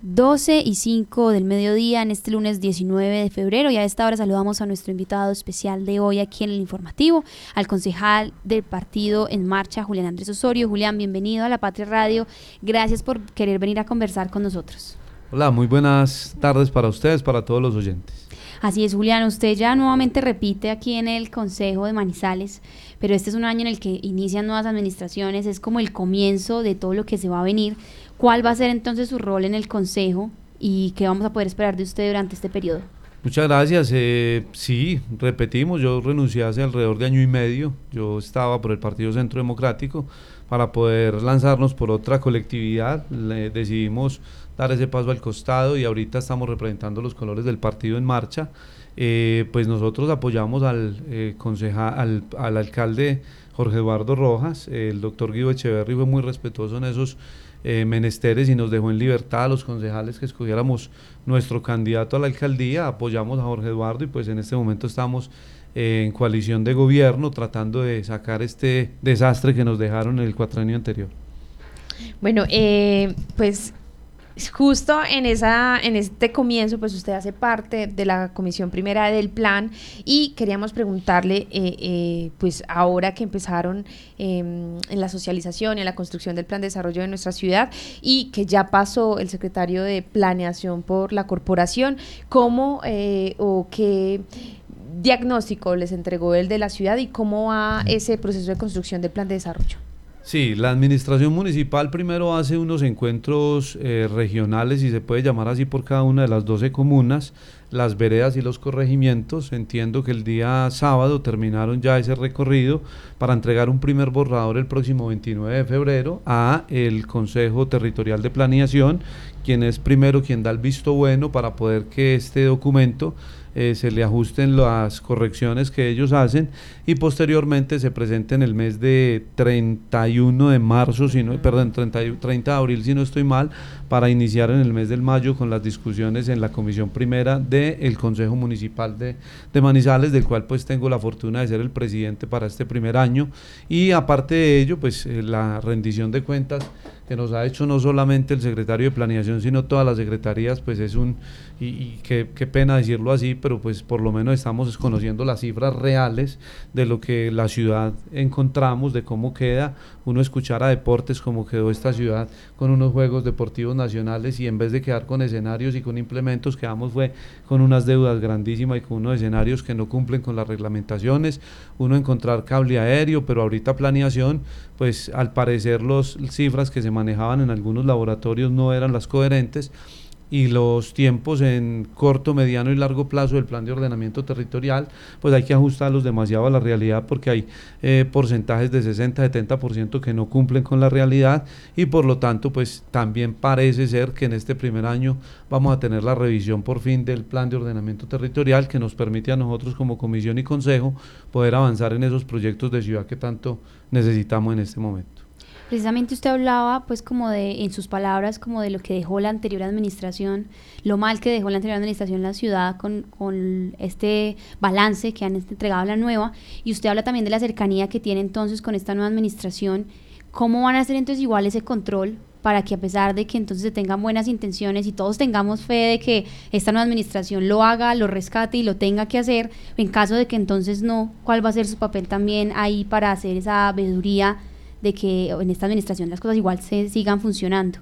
12 y 5 del mediodía en este lunes 19 de febrero y a esta hora saludamos a nuestro invitado especial de hoy aquí en el informativo, al concejal del partido En Marcha, Julián Andrés Osorio. Julián, bienvenido a La Patria Radio. Gracias por querer venir a conversar con nosotros. Hola, muy buenas tardes para ustedes, para todos los oyentes. Así es, Julián, usted ya nuevamente repite aquí en el Consejo de Manizales, pero este es un año en el que inician nuevas administraciones, es como el comienzo de todo lo que se va a venir. ¿Cuál va a ser entonces su rol en el Consejo y qué vamos a poder esperar de usted durante este periodo? Muchas gracias. Eh, sí, repetimos, yo renuncié hace alrededor de año y medio. Yo estaba por el Partido Centro Democrático para poder lanzarnos por otra colectividad. Le decidimos dar ese paso al costado y ahorita estamos representando los colores del partido en marcha. Eh, pues nosotros apoyamos al, eh, al, al, alcalde Jorge Eduardo Rojas, el doctor Guido Echeverri fue muy respetuoso en esos eh, menesteres y nos dejó en libertad a los concejales que escogiéramos nuestro candidato a la alcaldía, apoyamos a Jorge Eduardo y pues en este momento estamos en coalición de gobierno tratando de sacar este desastre que nos dejaron en el cuatrenio anterior. Bueno, pues justo en esa en este comienzo pues usted hace parte de la comisión primera del plan y queríamos preguntarle eh, eh, pues ahora que empezaron em, en la socialización y en la construcción del plan de desarrollo de nuestra ciudad y que ya pasó el secretario de planeación por la corporación cómo eh, o qué diagnóstico les entregó el de la ciudad y cómo va ese proceso de construcción del plan de desarrollo Sí, la administración municipal primero hace unos encuentros eh, regionales, y se puede llamar así por cada una de las 12 comunas, las veredas y los corregimientos. Entiendo que el día sábado terminaron ya ese recorrido para entregar un primer borrador el próximo 29 de febrero a el Consejo Territorial de Planeación, quien es primero quien da el visto bueno para poder que este documento eh, se le ajusten las correcciones que ellos hacen y posteriormente se presente en el mes de 31 de marzo, si no, perdón, 30, 30 de abril si no estoy mal, para iniciar en el mes del mayo con las discusiones en la comisión primera del Consejo Municipal de, de, Manizales, del cual pues tengo la fortuna de ser el presidente para este primer año. Y aparte de ello pues eh, la rendición de cuentas que nos ha hecho no solamente el secretario de Planeación, sino todas las secretarías, pues es un, y, y qué, pena decirlo así, pero pues por lo menos estamos conociendo las cifras reales de lo que la ciudad encontramos, de cómo queda, uno escuchar a deportes, cómo quedó esta ciudad con unos Juegos Deportivos Nacionales y en vez de quedar con escenarios y con implementos, quedamos fue con unas deudas grandísimas y con unos escenarios que no cumplen con las reglamentaciones, uno encontrar cable aéreo, pero ahorita planeación, pues al parecer las cifras que se manejaban en algunos laboratorios no eran las coherentes y los tiempos en corto, mediano y largo plazo del plan de ordenamiento territorial, pues hay que ajustarlos demasiado a la realidad porque hay eh, porcentajes de 60-70% que no cumplen con la realidad y por lo tanto pues también parece ser que en este primer año vamos a tener la revisión por fin del plan de ordenamiento territorial que nos permite a nosotros como comisión y consejo poder avanzar en esos proyectos de ciudad que tanto necesitamos en este momento. Precisamente usted hablaba, pues, como de, en sus palabras, como de lo que dejó la anterior administración, lo mal que dejó la anterior administración la ciudad con, con este balance que han entregado a la nueva, y usted habla también de la cercanía que tiene entonces con esta nueva administración. ¿Cómo van a hacer entonces igual ese control para que a pesar de que entonces se tengan buenas intenciones y todos tengamos fe de que esta nueva administración lo haga, lo rescate y lo tenga que hacer, en caso de que entonces no, ¿cuál va a ser su papel también ahí para hacer esa veeduría de que en esta administración las cosas igual se sigan funcionando.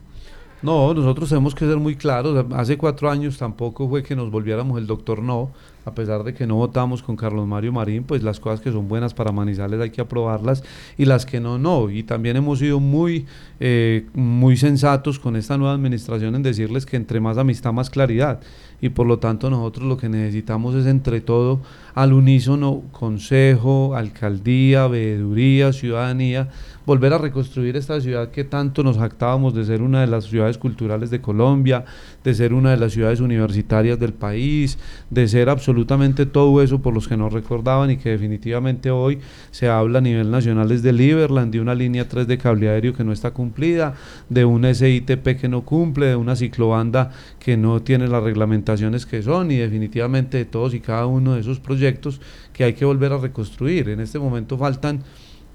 No, nosotros tenemos que ser muy claros. Hace cuatro años tampoco fue que nos volviéramos el doctor no, a pesar de que no votamos con Carlos Mario Marín, pues las cosas que son buenas para Manizales hay que aprobarlas y las que no, no. Y también hemos sido muy, eh, muy sensatos con esta nueva administración en decirles que entre más amistad, más claridad. Y por lo tanto nosotros lo que necesitamos es entre todo al unísono, consejo, alcaldía, veeduría, ciudadanía, volver a reconstruir esta ciudad que tanto nos jactábamos de ser una de las ciudades culturales de Colombia, de ser una de las ciudades universitarias del país, de ser absolutamente todo eso por los que no recordaban y que definitivamente hoy se habla a nivel nacional es de Liberland, de una línea 3 de cable aéreo que no está cumplida, de un SITP que no cumple, de una ciclobanda que no tiene las reglamentaciones que son y definitivamente de todos y cada uno de esos proyectos que hay que volver a reconstruir. En este momento faltan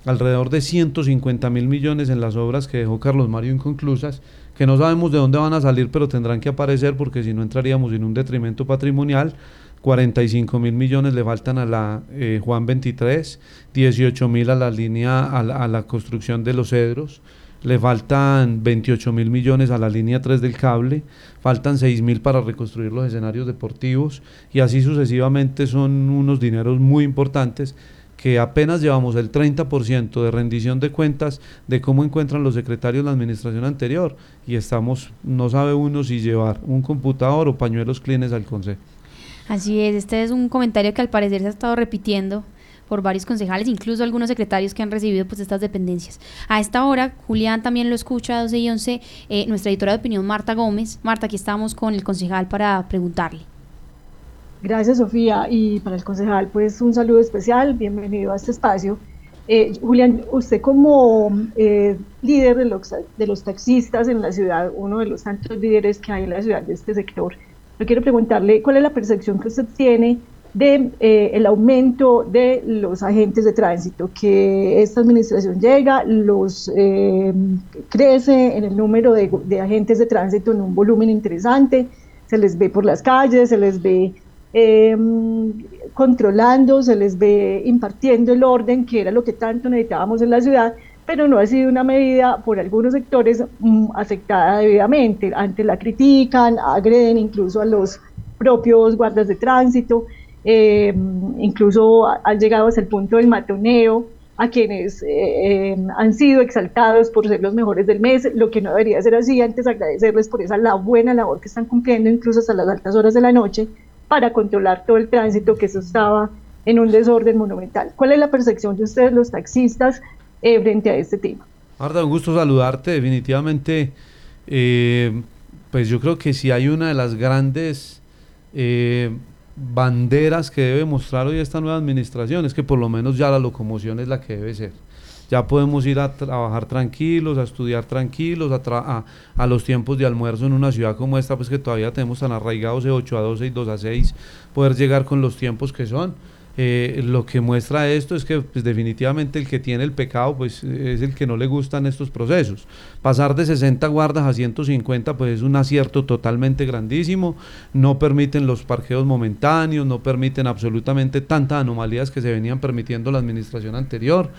alrededor de 150 mil millones en las obras que dejó Carlos Mario inconclusas, que no sabemos de dónde van a salir, pero tendrán que aparecer porque si no entraríamos en un detrimento patrimonial. 45 mil millones le faltan a la eh, Juan 23, 18 mil a la línea, a la, a la construcción de los cedros, le faltan 28 mil millones a la línea 3 del cable, faltan 6 mil para reconstruir los escenarios deportivos y así sucesivamente son unos dineros muy importantes que apenas llevamos el 30% de rendición de cuentas de cómo encuentran los secretarios la administración anterior y estamos, no sabe uno si llevar un computador o pañuelos clines al consejo. Así es, este es un comentario que al parecer se ha estado repitiendo por varios concejales, incluso algunos secretarios que han recibido pues estas dependencias. A esta hora, Julián también lo escucha, 12 y 11, eh, nuestra editora de opinión Marta Gómez. Marta, aquí estamos con el concejal para preguntarle. Gracias, Sofía. Y para el concejal, pues un saludo especial, bienvenido a este espacio. Eh, Julián, usted como eh, líder de los, de los taxistas en la ciudad, uno de los tantos líderes que hay en la ciudad de este sector, yo quiero preguntarle cuál es la percepción que usted tiene de eh, aumento de los agentes de tránsito, que esta administración llega, los eh, crece en el número de, de, agentes de tránsito en un volumen interesante, se les ve por las calles, se les ve eh, controlando, se les ve impartiendo el orden, que era lo que tanto necesitábamos en la ciudad, pero no ha sido una medida por algunos sectores um, aceptada debidamente. Antes la critican, agreden incluso a los propios guardas de tránsito. Eh, incluso han llegado hasta el punto del matoneo a quienes eh, han sido exaltados por ser los mejores del mes, lo que no debería ser así, antes agradecerles por esa la buena labor que están cumpliendo incluso hasta las altas horas de la noche para controlar todo el tránsito que eso estaba en un desorden monumental. ¿Cuál es la percepción de ustedes los taxistas eh, frente a este tema? Marta, un gusto saludarte, definitivamente, eh, pues yo creo que si hay una de las grandes eh, banderas que debe mostrar hoy esta nueva administración es que por lo menos ya la locomoción es la que debe ser. Ya podemos ir a trabajar tranquilos, a estudiar tranquilos, a, a, los tiempos de almuerzo en una ciudad como esta, pues que todavía tenemos tan arraigados de 8 a 12 y 2 a 6, poder llegar con los tiempos que son. Eh, lo que muestra esto es que pues, definitivamente el que tiene el pecado pues es el que no le gustan estos procesos. Pasar de 60 guardas a 150 pues es un acierto totalmente grandísimo, no permiten los parqueos momentáneos, no permiten absolutamente tantas anomalías que se venían permitiendo la administración anterior,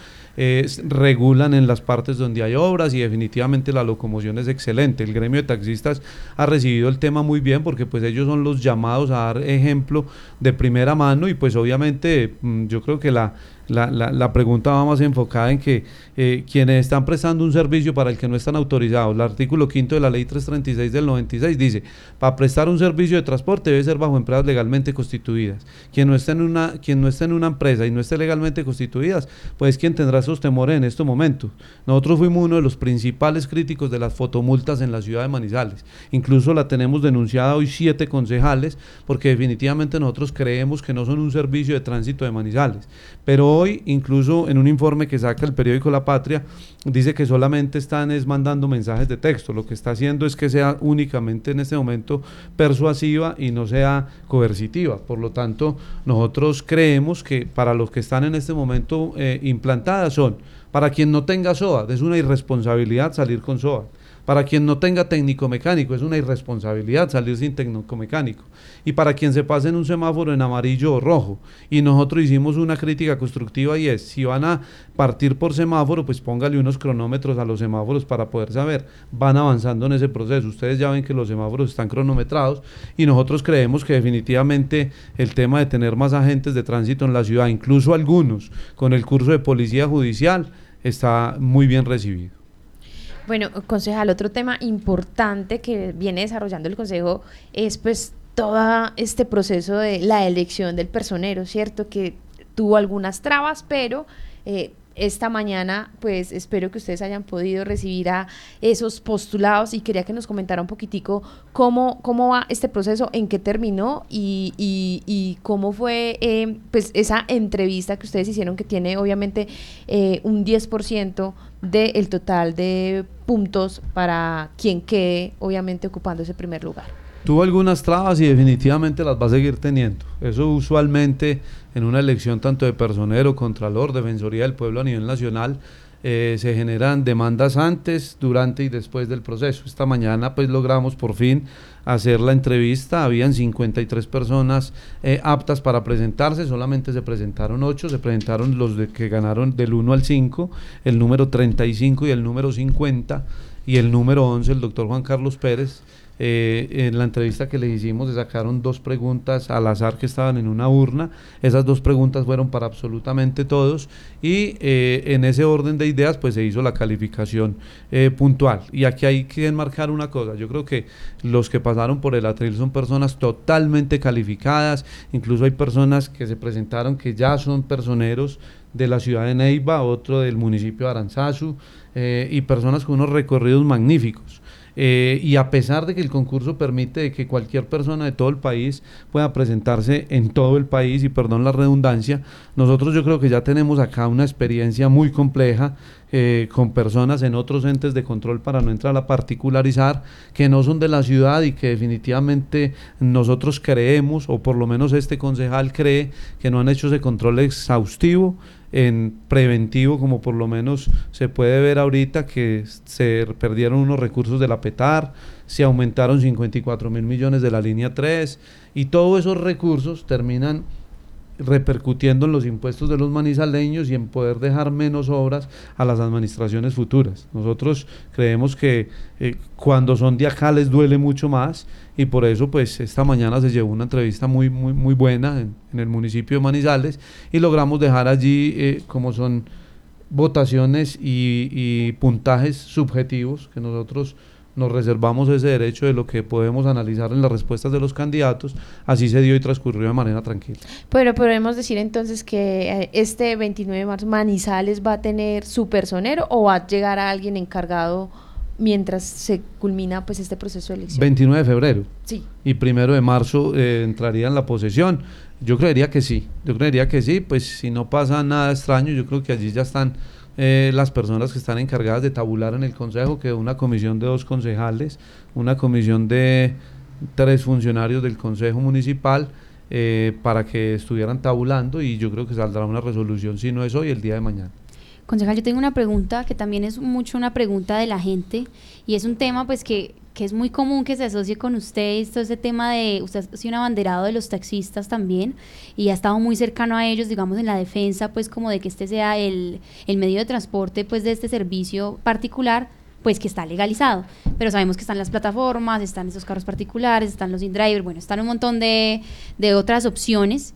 regulan en las partes donde hay obras y definitivamente la locomoción es excelente. El gremio de taxistas ha recibido el tema muy bien porque pues ellos son los llamados a dar ejemplo de primera mano y pues obviamente yo creo que la, la, la, pregunta va más enfocada en que eh, quienes están prestando un servicio para el que no están autorizados, el artículo quinto de la ley 336 del 96 dice, para prestar un servicio de transporte debe ser bajo empresas legalmente constituidas. Quien no esté en una, quien no esté en una empresa y no esté legalmente constituidas, pues quien tendrá esos temores en estos momentos. Nosotros fuimos uno de los principales críticos de las fotomultas en la ciudad de Manizales. Incluso la tenemos denunciada hoy siete concejales, porque definitivamente nosotros creemos que no son un servicio de tránsito de Manizales. Pero hoy, incluso en un informe que saca el periódico La Patria, dice que solamente están es mandando mensajes de texto. Lo que está haciendo es que sea únicamente en este momento persuasiva y no sea coercitiva. Por lo tanto, nosotros creemos que para los que están en este momento eh, implantadas son, para quien no tenga SOA, es una irresponsabilidad salir con SOA. Para quien no tenga técnico mecánico, es una irresponsabilidad salir sin técnico mecánico. Y para quien se pase en un semáforo en amarillo o rojo. Y nosotros hicimos una crítica constructiva y es, si van a partir por semáforo, pues póngale unos cronómetros a los semáforos para poder saber. Van avanzando en ese proceso. Ustedes ya ven que los semáforos están cronometrados y nosotros creemos que definitivamente el tema de tener más agentes de tránsito en la ciudad, incluso algunos con el curso de policía judicial, está muy bien recibido. Bueno, concejal, otro tema importante que viene desarrollando el Consejo es pues todo este proceso de la elección del personero, ¿cierto? Que tuvo algunas trabas, pero eh, esta mañana, pues espero que ustedes hayan podido recibir a esos postulados y quería que nos comentara un poquitico cómo, cómo va este proceso, en qué terminó y, y- cómo fue eh, pues esa entrevista que ustedes hicieron que tiene obviamente eh, un 10% del total de puntos para quien quede obviamente ocupando ese primer lugar. Tuvo algunas trabas y definitivamente las va a seguir teniendo. Eso usualmente en una elección tanto de personero, contralor, defensoría del pueblo a nivel nacional, eh, se generan demandas antes, durante y después del proceso. Esta mañana pues logramos por fin hacer la entrevista, habían 53 personas eh, aptas para presentarse, solamente se presentaron 8, se presentaron los de que ganaron del 1 al 5, el número 35 y el número 50 y el número 11, el doctor Juan Carlos Pérez. Eh, en la entrevista que le hicimos se sacaron dos preguntas al azar que estaban en una urna. Esas dos preguntas fueron para absolutamente todos y eh, en ese orden de ideas pues se hizo la calificación eh, puntual. Y aquí hay que enmarcar una cosa. Yo creo que los que pasaron por el atril son personas totalmente calificadas. Incluso hay personas que se presentaron que ya son personeros de la ciudad de Neiva, otro del municipio de Aranzazu y personas con unos recorridos magníficos. Eh, y a pesar de que el concurso permite que cualquier persona de todo el país pueda presentarse en todo el país, y perdón la redundancia, nosotros yo creo que ya tenemos acá una experiencia muy compleja eh, con personas en otros entes de control para no entrar a particularizar, que no son de la ciudad y que definitivamente nosotros creemos, o por lo menos este concejal cree, que no han hecho ese control exhaustivo en preventivo, como por lo menos se puede ver ahorita que se perdieron unos recursos de la PETAR, se aumentaron 54 mil millones de la línea 3 y todos esos recursos terminan repercutiendo en los impuestos de los manizaleños y en poder dejar menos obras a las administraciones futuras. Nosotros creemos que eh, cuando son de acá les duele mucho más y por eso pues esta mañana se llevó una entrevista muy muy muy buena en, el municipio de Manizales y logramos dejar allí eh, como son votaciones y puntajes subjetivos que nosotros nos reservamos ese derecho de lo que podemos analizar en las respuestas de los candidatos, así se dio y transcurrió de manera tranquila. Pero podemos decir entonces que eh, este 29 de marzo Manizales va a tener su personero o va a llegar a alguien encargado mientras se culmina pues este proceso de elección. 29 de febrero. Sí. Y primero de marzo eh, entraría en la posesión. Yo creería que sí, yo creería que sí, pues si no pasa nada extraño, yo creo que allí ya están eh, las personas que están encargadas de tabular en el consejo, que una comisión de dos concejales, una comisión de tres funcionarios del consejo municipal, eh, para que estuvieran tabulando y yo creo que saldrá una resolución, si no es hoy, el día de mañana. Concejal, yo tengo una pregunta que también es mucho una pregunta de la gente y es un tema pues que, que es muy común que se asocie con usted, todo ese tema de, usted ha sido un abanderado de los taxistas también y ha estado muy cercano a ellos, digamos, en la defensa pues como de que este sea el, el medio de transporte pues de este servicio particular pues que está legalizado, pero sabemos que están las plataformas, están esos carros particulares, están los in-driver, bueno, están un montón de, de otras opciones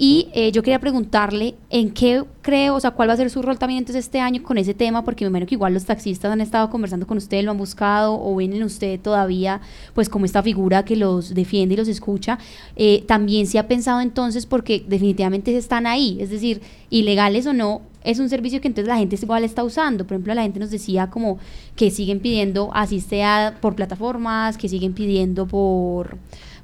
y eh, yo quería preguntarle en qué creo, o sea, cuál va a ser su rol también este año con ese tema, porque me imagino que igual los taxistas han estado conversando con usted, lo han buscado o ven en usted todavía, pues como esta figura que los defiende y los escucha. Eh, también se ha pensado entonces, porque definitivamente están ahí, es decir, ilegales o no, es un servicio que entonces la gente igual está usando. Por ejemplo, la gente nos decía como que siguen pidiendo, así sea por plataformas, que siguen pidiendo por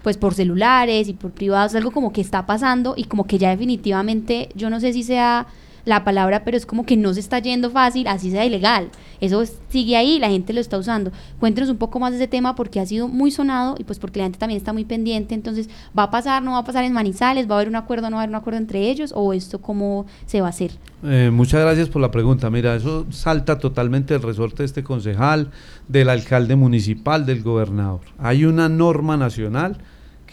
pues por celulares y por privados, algo como que está pasando y como que ya definitivamente, yo no sé si sea la palabra, pero es como que no se está yendo fácil, así sea ilegal. Eso es- sigue ahí, la gente lo está usando. Cuéntenos un poco más de ese tema porque ha sido muy sonado y pues porque la gente también está muy pendiente. Entonces, ¿va a pasar, no va a pasar en Manizales? ¿Va a haber un acuerdo, no va a haber un acuerdo entre ellos? ¿O esto cómo se va a hacer? Eh, muchas gracias por la pregunta. Mira, eso salta totalmente del resorte de este concejal, del alcalde municipal, del gobernador. Hay una norma nacional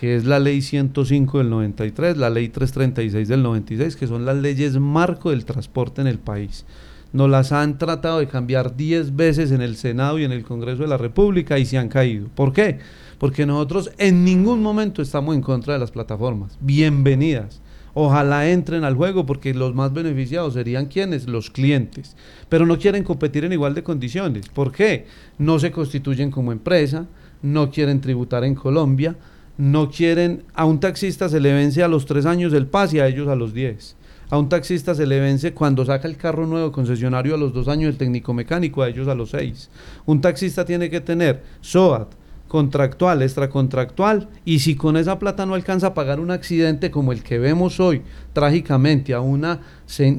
que es la ley 105 del 93, la ley 336 del 96, que son las leyes marco del transporte en el país. Nos las han tratado de cambiar 10 veces en el Senado y en el Congreso de la República y se han caído. ¿Por qué? Porque nosotros en ningún momento estamos en contra de las plataformas. Bienvenidas. Ojalá entren al juego porque los más beneficiados serían quienes, los clientes. Pero no quieren competir en igual de condiciones. ¿Por qué? No se constituyen como empresa, no quieren tributar en Colombia, no quieren, a un taxista se le vence a los tres años el PAS y a ellos a los 10. A un taxista se le vence cuando saca el carro nuevo concesionario a los dos años el técnico mecánico, a ellos a los seis. Un taxista tiene que tener SOAT, contractual, extracontractual, y si con esa plata no alcanza a pagar un accidente como el que vemos hoy, trágicamente, a una,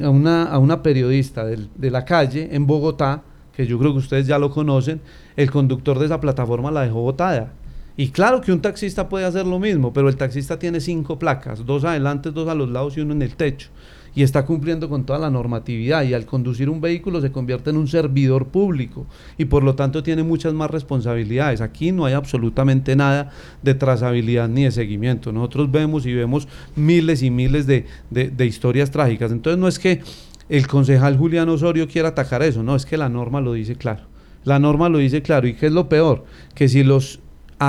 a una, a una periodista de, de la calle en Bogotá, que yo creo que ustedes ya lo conocen, el conductor de esa plataforma la dejó botada. Y claro que un taxista puede hacer lo mismo, pero el taxista tiene cinco placas, dos adelante, dos a los lados y uno en el techo y está cumpliendo con toda la normatividad y al conducir un vehículo se convierte en un servidor público y por lo tanto tiene muchas más responsabilidades. Aquí no hay absolutamente nada de trazabilidad ni de seguimiento. Nosotros vemos y vemos miles y miles de, de historias trágicas. Entonces no es que el concejal Julián Osorio quiera atacar eso, no, es que la norma lo dice claro. La norma lo dice claro. ¿Y qué es lo peor? Que si los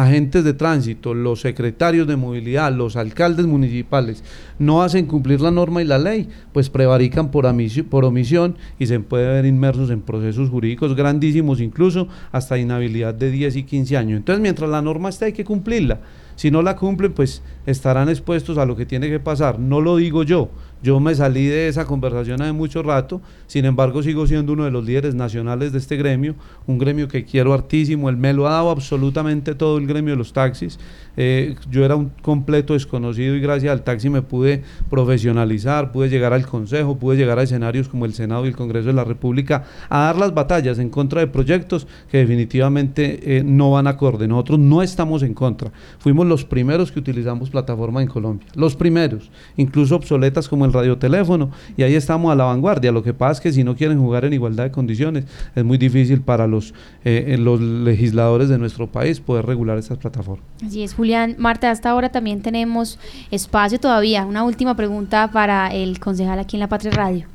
agentes de tránsito, los secretarios de movilidad, los alcaldes municipales no hacen cumplir la norma y la ley, pues prevarican por, omisión y se puede ver inmersos en procesos jurídicos grandísimos, incluso hasta inhabilidad de 10 y 15 años. Entonces, mientras la norma está, hay que cumplirla. Si no la cumplen, pues estarán expuestos a lo que tiene que pasar. No lo digo yo, yo me salí de esa conversación hace mucho rato, sin embargo sigo siendo uno de los líderes nacionales de este gremio, un gremio que quiero hartísimo, él me lo ha dado absolutamente todo el gremio de los taxis, eh, yo era un completo desconocido y gracias al taxi me pude profesionalizar, pude llegar al Consejo, pude llegar a escenarios como el Senado y el Congreso de la República a dar las batallas en contra de proyectos que definitivamente eh, no van acorde. Nosotros no estamos en contra. Fuimos los primeros que utilizamos plataforma en Colombia, los primeros, incluso obsoletas como el radioteléfono, y ahí estamos a la vanguardia. Lo que pasa es que si no quieren jugar en igualdad de condiciones, es muy difícil para los, eh, los legisladores de nuestro país poder regular estas plataformas. Así es, Julián. Marta, hasta ahora también tenemos espacio todavía. Una última pregunta para el concejal aquí en La Patria Radio.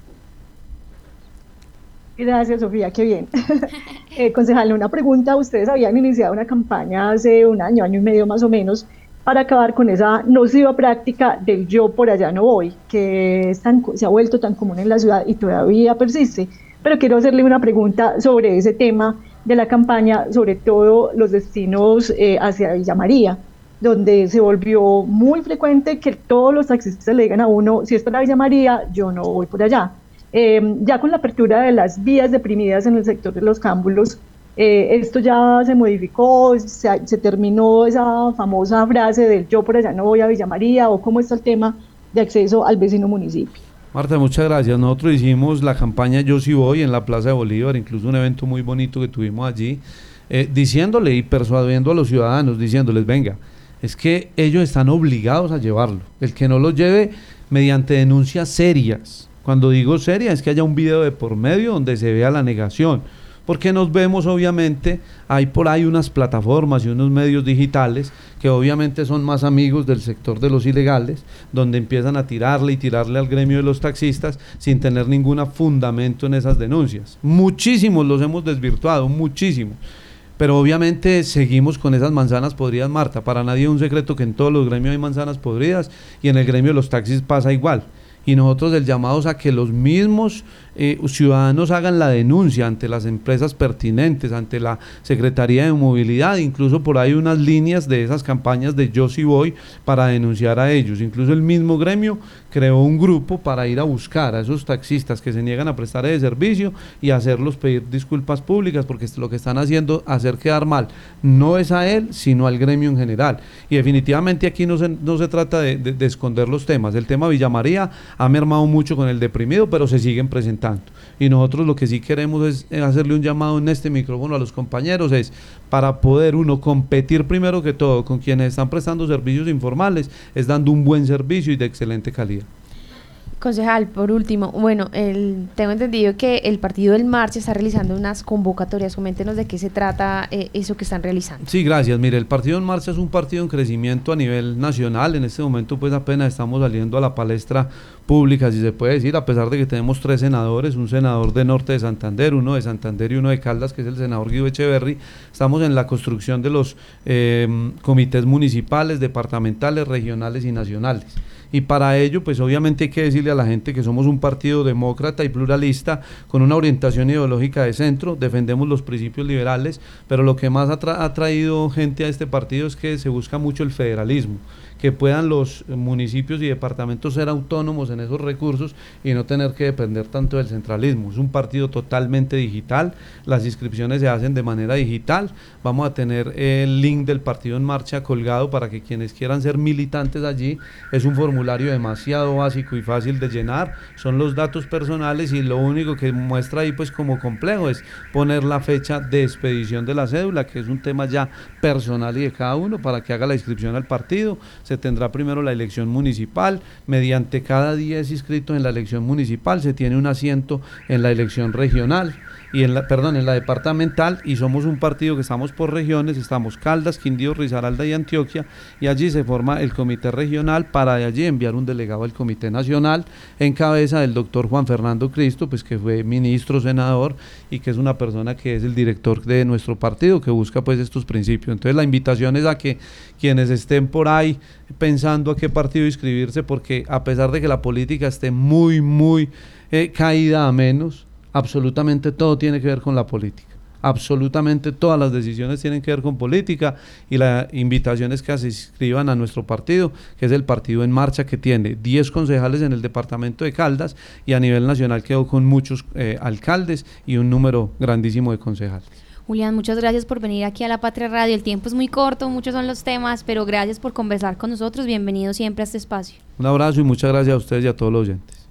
Gracias, Sofía, qué bien. eh, concejal, una pregunta. Ustedes habían iniciado una campaña hace un año, año y medio más o menos, para acabar con esa nociva práctica del yo por allá no voy, que se ha vuelto tan común en la ciudad y todavía persiste. Pero quiero hacerle una pregunta sobre ese tema de la campaña, sobre todo los destinos eh, hacia Villa María donde se volvió muy frecuente que todos los taxistas le digan a uno, si es para Villa María, yo no voy por allá. Em, ya con la apertura de las vías deprimidas en el sector de los cámbulos, eh, esto ya se modificó, se, terminó esa famosa frase del yo por allá no voy a Villa María o cómo está el tema de acceso al vecino municipio. Marta, muchas gracias. Nosotros hicimos la campaña Yo sí voy en la Plaza de Bolívar, incluso un evento muy bonito que tuvimos allí, eh, diciéndole y persuadiendo a los ciudadanos, diciéndoles, venga, es que ellos están obligados a llevarlo. El que no lo lleve mediante denuncias serias. Cuando digo serias es que haya un video de por medio donde se vea la negación. Porque nos vemos obviamente, hay por ahí unas plataformas y unos medios digitales que obviamente son más amigos del sector de los ilegales, donde empiezan a tirarle y tirarle al gremio de los taxistas sin tener ningún fundamento en esas denuncias. Muchísimos los hemos desvirtuado, muchísimos. Pero obviamente seguimos con esas manzanas podridas, Marta. Para nadie es un secreto que en todos los gremios hay manzanas podridas y en el gremio de los taxis pasa igual. Y nosotros el llamado es a que los mismos eh, ciudadanos hagan la denuncia ante las empresas pertinentes, ante la Secretaría de Movilidad, incluso por ahí unas líneas de esas campañas de Yo sí voy para denunciar a ellos. Incluso el mismo gremio creó un grupo para ir a buscar a esos taxistas que se niegan a prestar ese servicio y hacerlos pedir disculpas públicas porque lo que están haciendo hacer quedar mal no es a él, sino al gremio en general. Y definitivamente aquí no se, no se trata de, de esconder los temas. El tema Villa María ha mermado mucho con el deprimido, pero se siguen presentando y nosotros lo que sí queremos es eh, hacerle un llamado en este micrófono a los compañeros, es para poder uno competir primero que todo con quienes están prestando servicios informales, es dando un buen servicio y de excelente calidad. Concejal, por último, bueno, el, tengo entendido que el partido del Marcha está realizando unas convocatorias. Coméntenos de qué se trata eh, eso que están realizando. Sí, gracias. Mire, el partido en Marcha es un partido en crecimiento a nivel nacional. En este momento, pues apenas estamos saliendo a la palestra pública, si se puede decir, a pesar de que tenemos tres senadores, un senador de Norte de Santander, uno de Santander y uno de Caldas, que es el senador Guido Echeverry. Estamos en la construcción de los eh, comités municipales, departamentales, regionales y nacionales y para ello pues obviamente hay que decirle a la gente que somos un partido demócrata y pluralista con una orientación ideológica de centro, defendemos los principios liberales, pero lo que más ha, traído gente a este partido es que se busca mucho el federalismo que puedan los municipios y departamentos ser autónomos en esos recursos y no tener que depender tanto del centralismo. Es un partido totalmente digital, las inscripciones se hacen de manera digital, vamos a tener el link del partido en marcha colgado para que quienes quieran ser militantes allí, es un formulario demasiado básico y fácil de llenar, son los datos personales y lo único que muestra ahí pues como complejo es poner la fecha de expedición de la cédula, que es un tema ya personal y de cada uno para que haga la inscripción al partido. Se tendrá primero la elección municipal, mediante cada 10 inscritos en la elección municipal se tiene un asiento en la elección regional y en la, perdón, en la departamental y somos un partido que estamos por regiones, estamos Caldas, Quindío, Risaralda y Antioquia y allí se forma el comité regional para de allí enviar un delegado al comité nacional en cabeza del doctor Juan Fernando Cristo, pues que fue ministro, senador y que es una persona que es el director de nuestro partido que busca pues estos principios. Entonces la invitación es a que quienes estén por ahí pensando a qué partido inscribirse porque a pesar de que la política esté muy, muy eh, caída a menos, absolutamente todo tiene que ver con la política. Absolutamente todas las decisiones tienen que ver con política y la invitación es que se inscriban a nuestro partido, que es el partido en marcha que tiene 10 concejales en el departamento de Caldas y a nivel nacional quedó con muchos eh, alcaldes y un número grandísimo de concejales. Julián, muchas gracias por venir aquí a La Patria Radio. El tiempo es muy corto, muchos son los temas, pero gracias por conversar con nosotros. Bienvenido siempre a este espacio. Un abrazo y muchas gracias a ustedes y a todos los oyentes.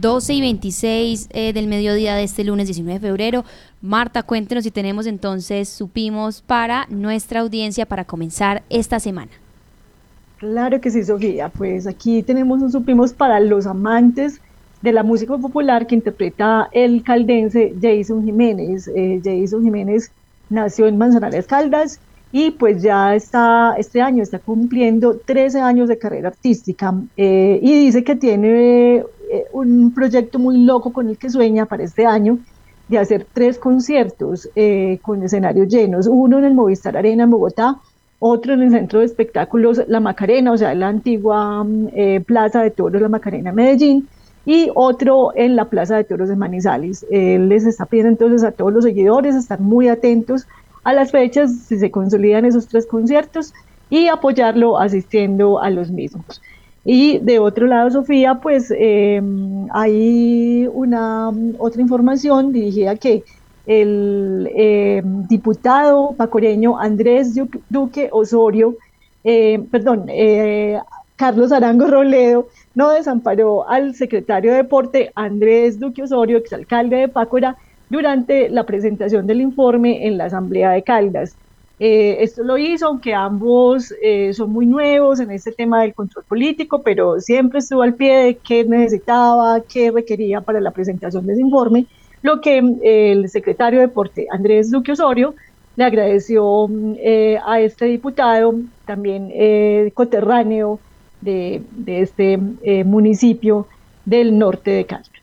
12 y 26 eh, del mediodía de este lunes 19 de febrero. Marta, cuéntenos si tenemos entonces, supimos para nuestra audiencia para comenzar esta semana. Claro que sí, Sofía. Pues aquí tenemos un supimos para los amantes de la música popular que interpreta el caldense Jason Jiménez. Eh, Jason Jiménez nació en Manzanares Caldas y pues ya está, este año está cumpliendo 13 años de carrera artística eh, y dice que tiene eh, un proyecto muy loco con el que sueña para este año de hacer tres conciertos eh, con escenarios llenos, uno en el Movistar Arena en Bogotá, otro en el Centro de Espectáculos La Macarena, o sea, la antigua mm, eh, Plaza de Toros La Macarena Medellín, y otro en la Plaza de Toros de Manizales. Él les está pidiendo entonces a todos los seguidores estar muy atentos a las fechas, si se consolidan esos tres conciertos, y apoyarlo asistiendo a los mismos. Y de otro lado, Sofía, pues em, hay una otra información dirigida que el em, diputado pacoreño Andrés Duque Osorio, em, perdón, eh, Carlos Arango Roledo, no desamparó al secretario de Deporte Andrés Duque Osorio, exalcalde de Pácora, durante la presentación del informe en la Asamblea de Caldas. Eh, esto lo hizo, aunque ambos eh, son muy nuevos en este tema del control político, pero siempre estuvo al pie de qué necesitaba, qué requería para la presentación de ese informe, lo que eh, el secretario de Deporte, Andrés Duque Osorio, le agradeció a este diputado, también coterráneo de, de este municipio del norte de Cali.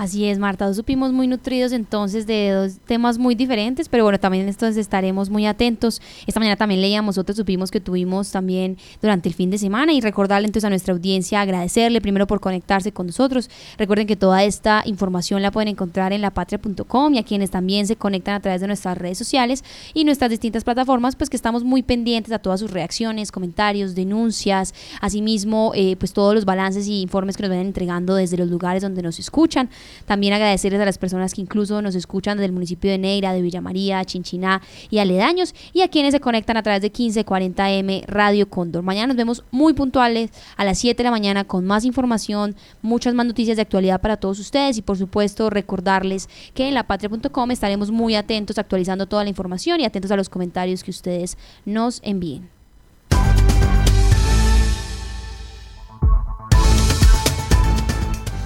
Así es, Marta, supimos muy nutridos entonces de dos temas muy diferentes, pero bueno, también entonces estaremos muy atentos. Esta mañana también leíamos otros supimos que tuvimos también durante el fin de semana y recordarle entonces a nuestra audiencia, agradecerle primero por conectarse con nosotros. Recuerden que toda esta información la pueden encontrar en lapatria.com y a quienes también se conectan a través de nuestras redes sociales y nuestras distintas plataformas, pues que estamos muy pendientes a todas sus reacciones, comentarios, denuncias, asimismo, eh, pues todos los balances y informes que nos van entregando desde los lugares donde nos escuchan. También agradecerles a las personas que incluso nos escuchan desde el municipio de Neira, de Villa María, Chinchiná y aledaños y a quienes se conectan a través de 1540M Radio Cóndor. Mañana nos vemos muy puntuales a las 7 de la mañana con más información, muchas más noticias de actualidad para todos ustedes y por supuesto recordarles que en lapatria.com estaremos muy atentos actualizando toda la información y atentos a los comentarios que ustedes nos envíen.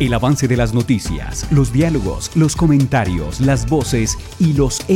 El avance de las noticias, los diálogos, los comentarios, las voces y los hechos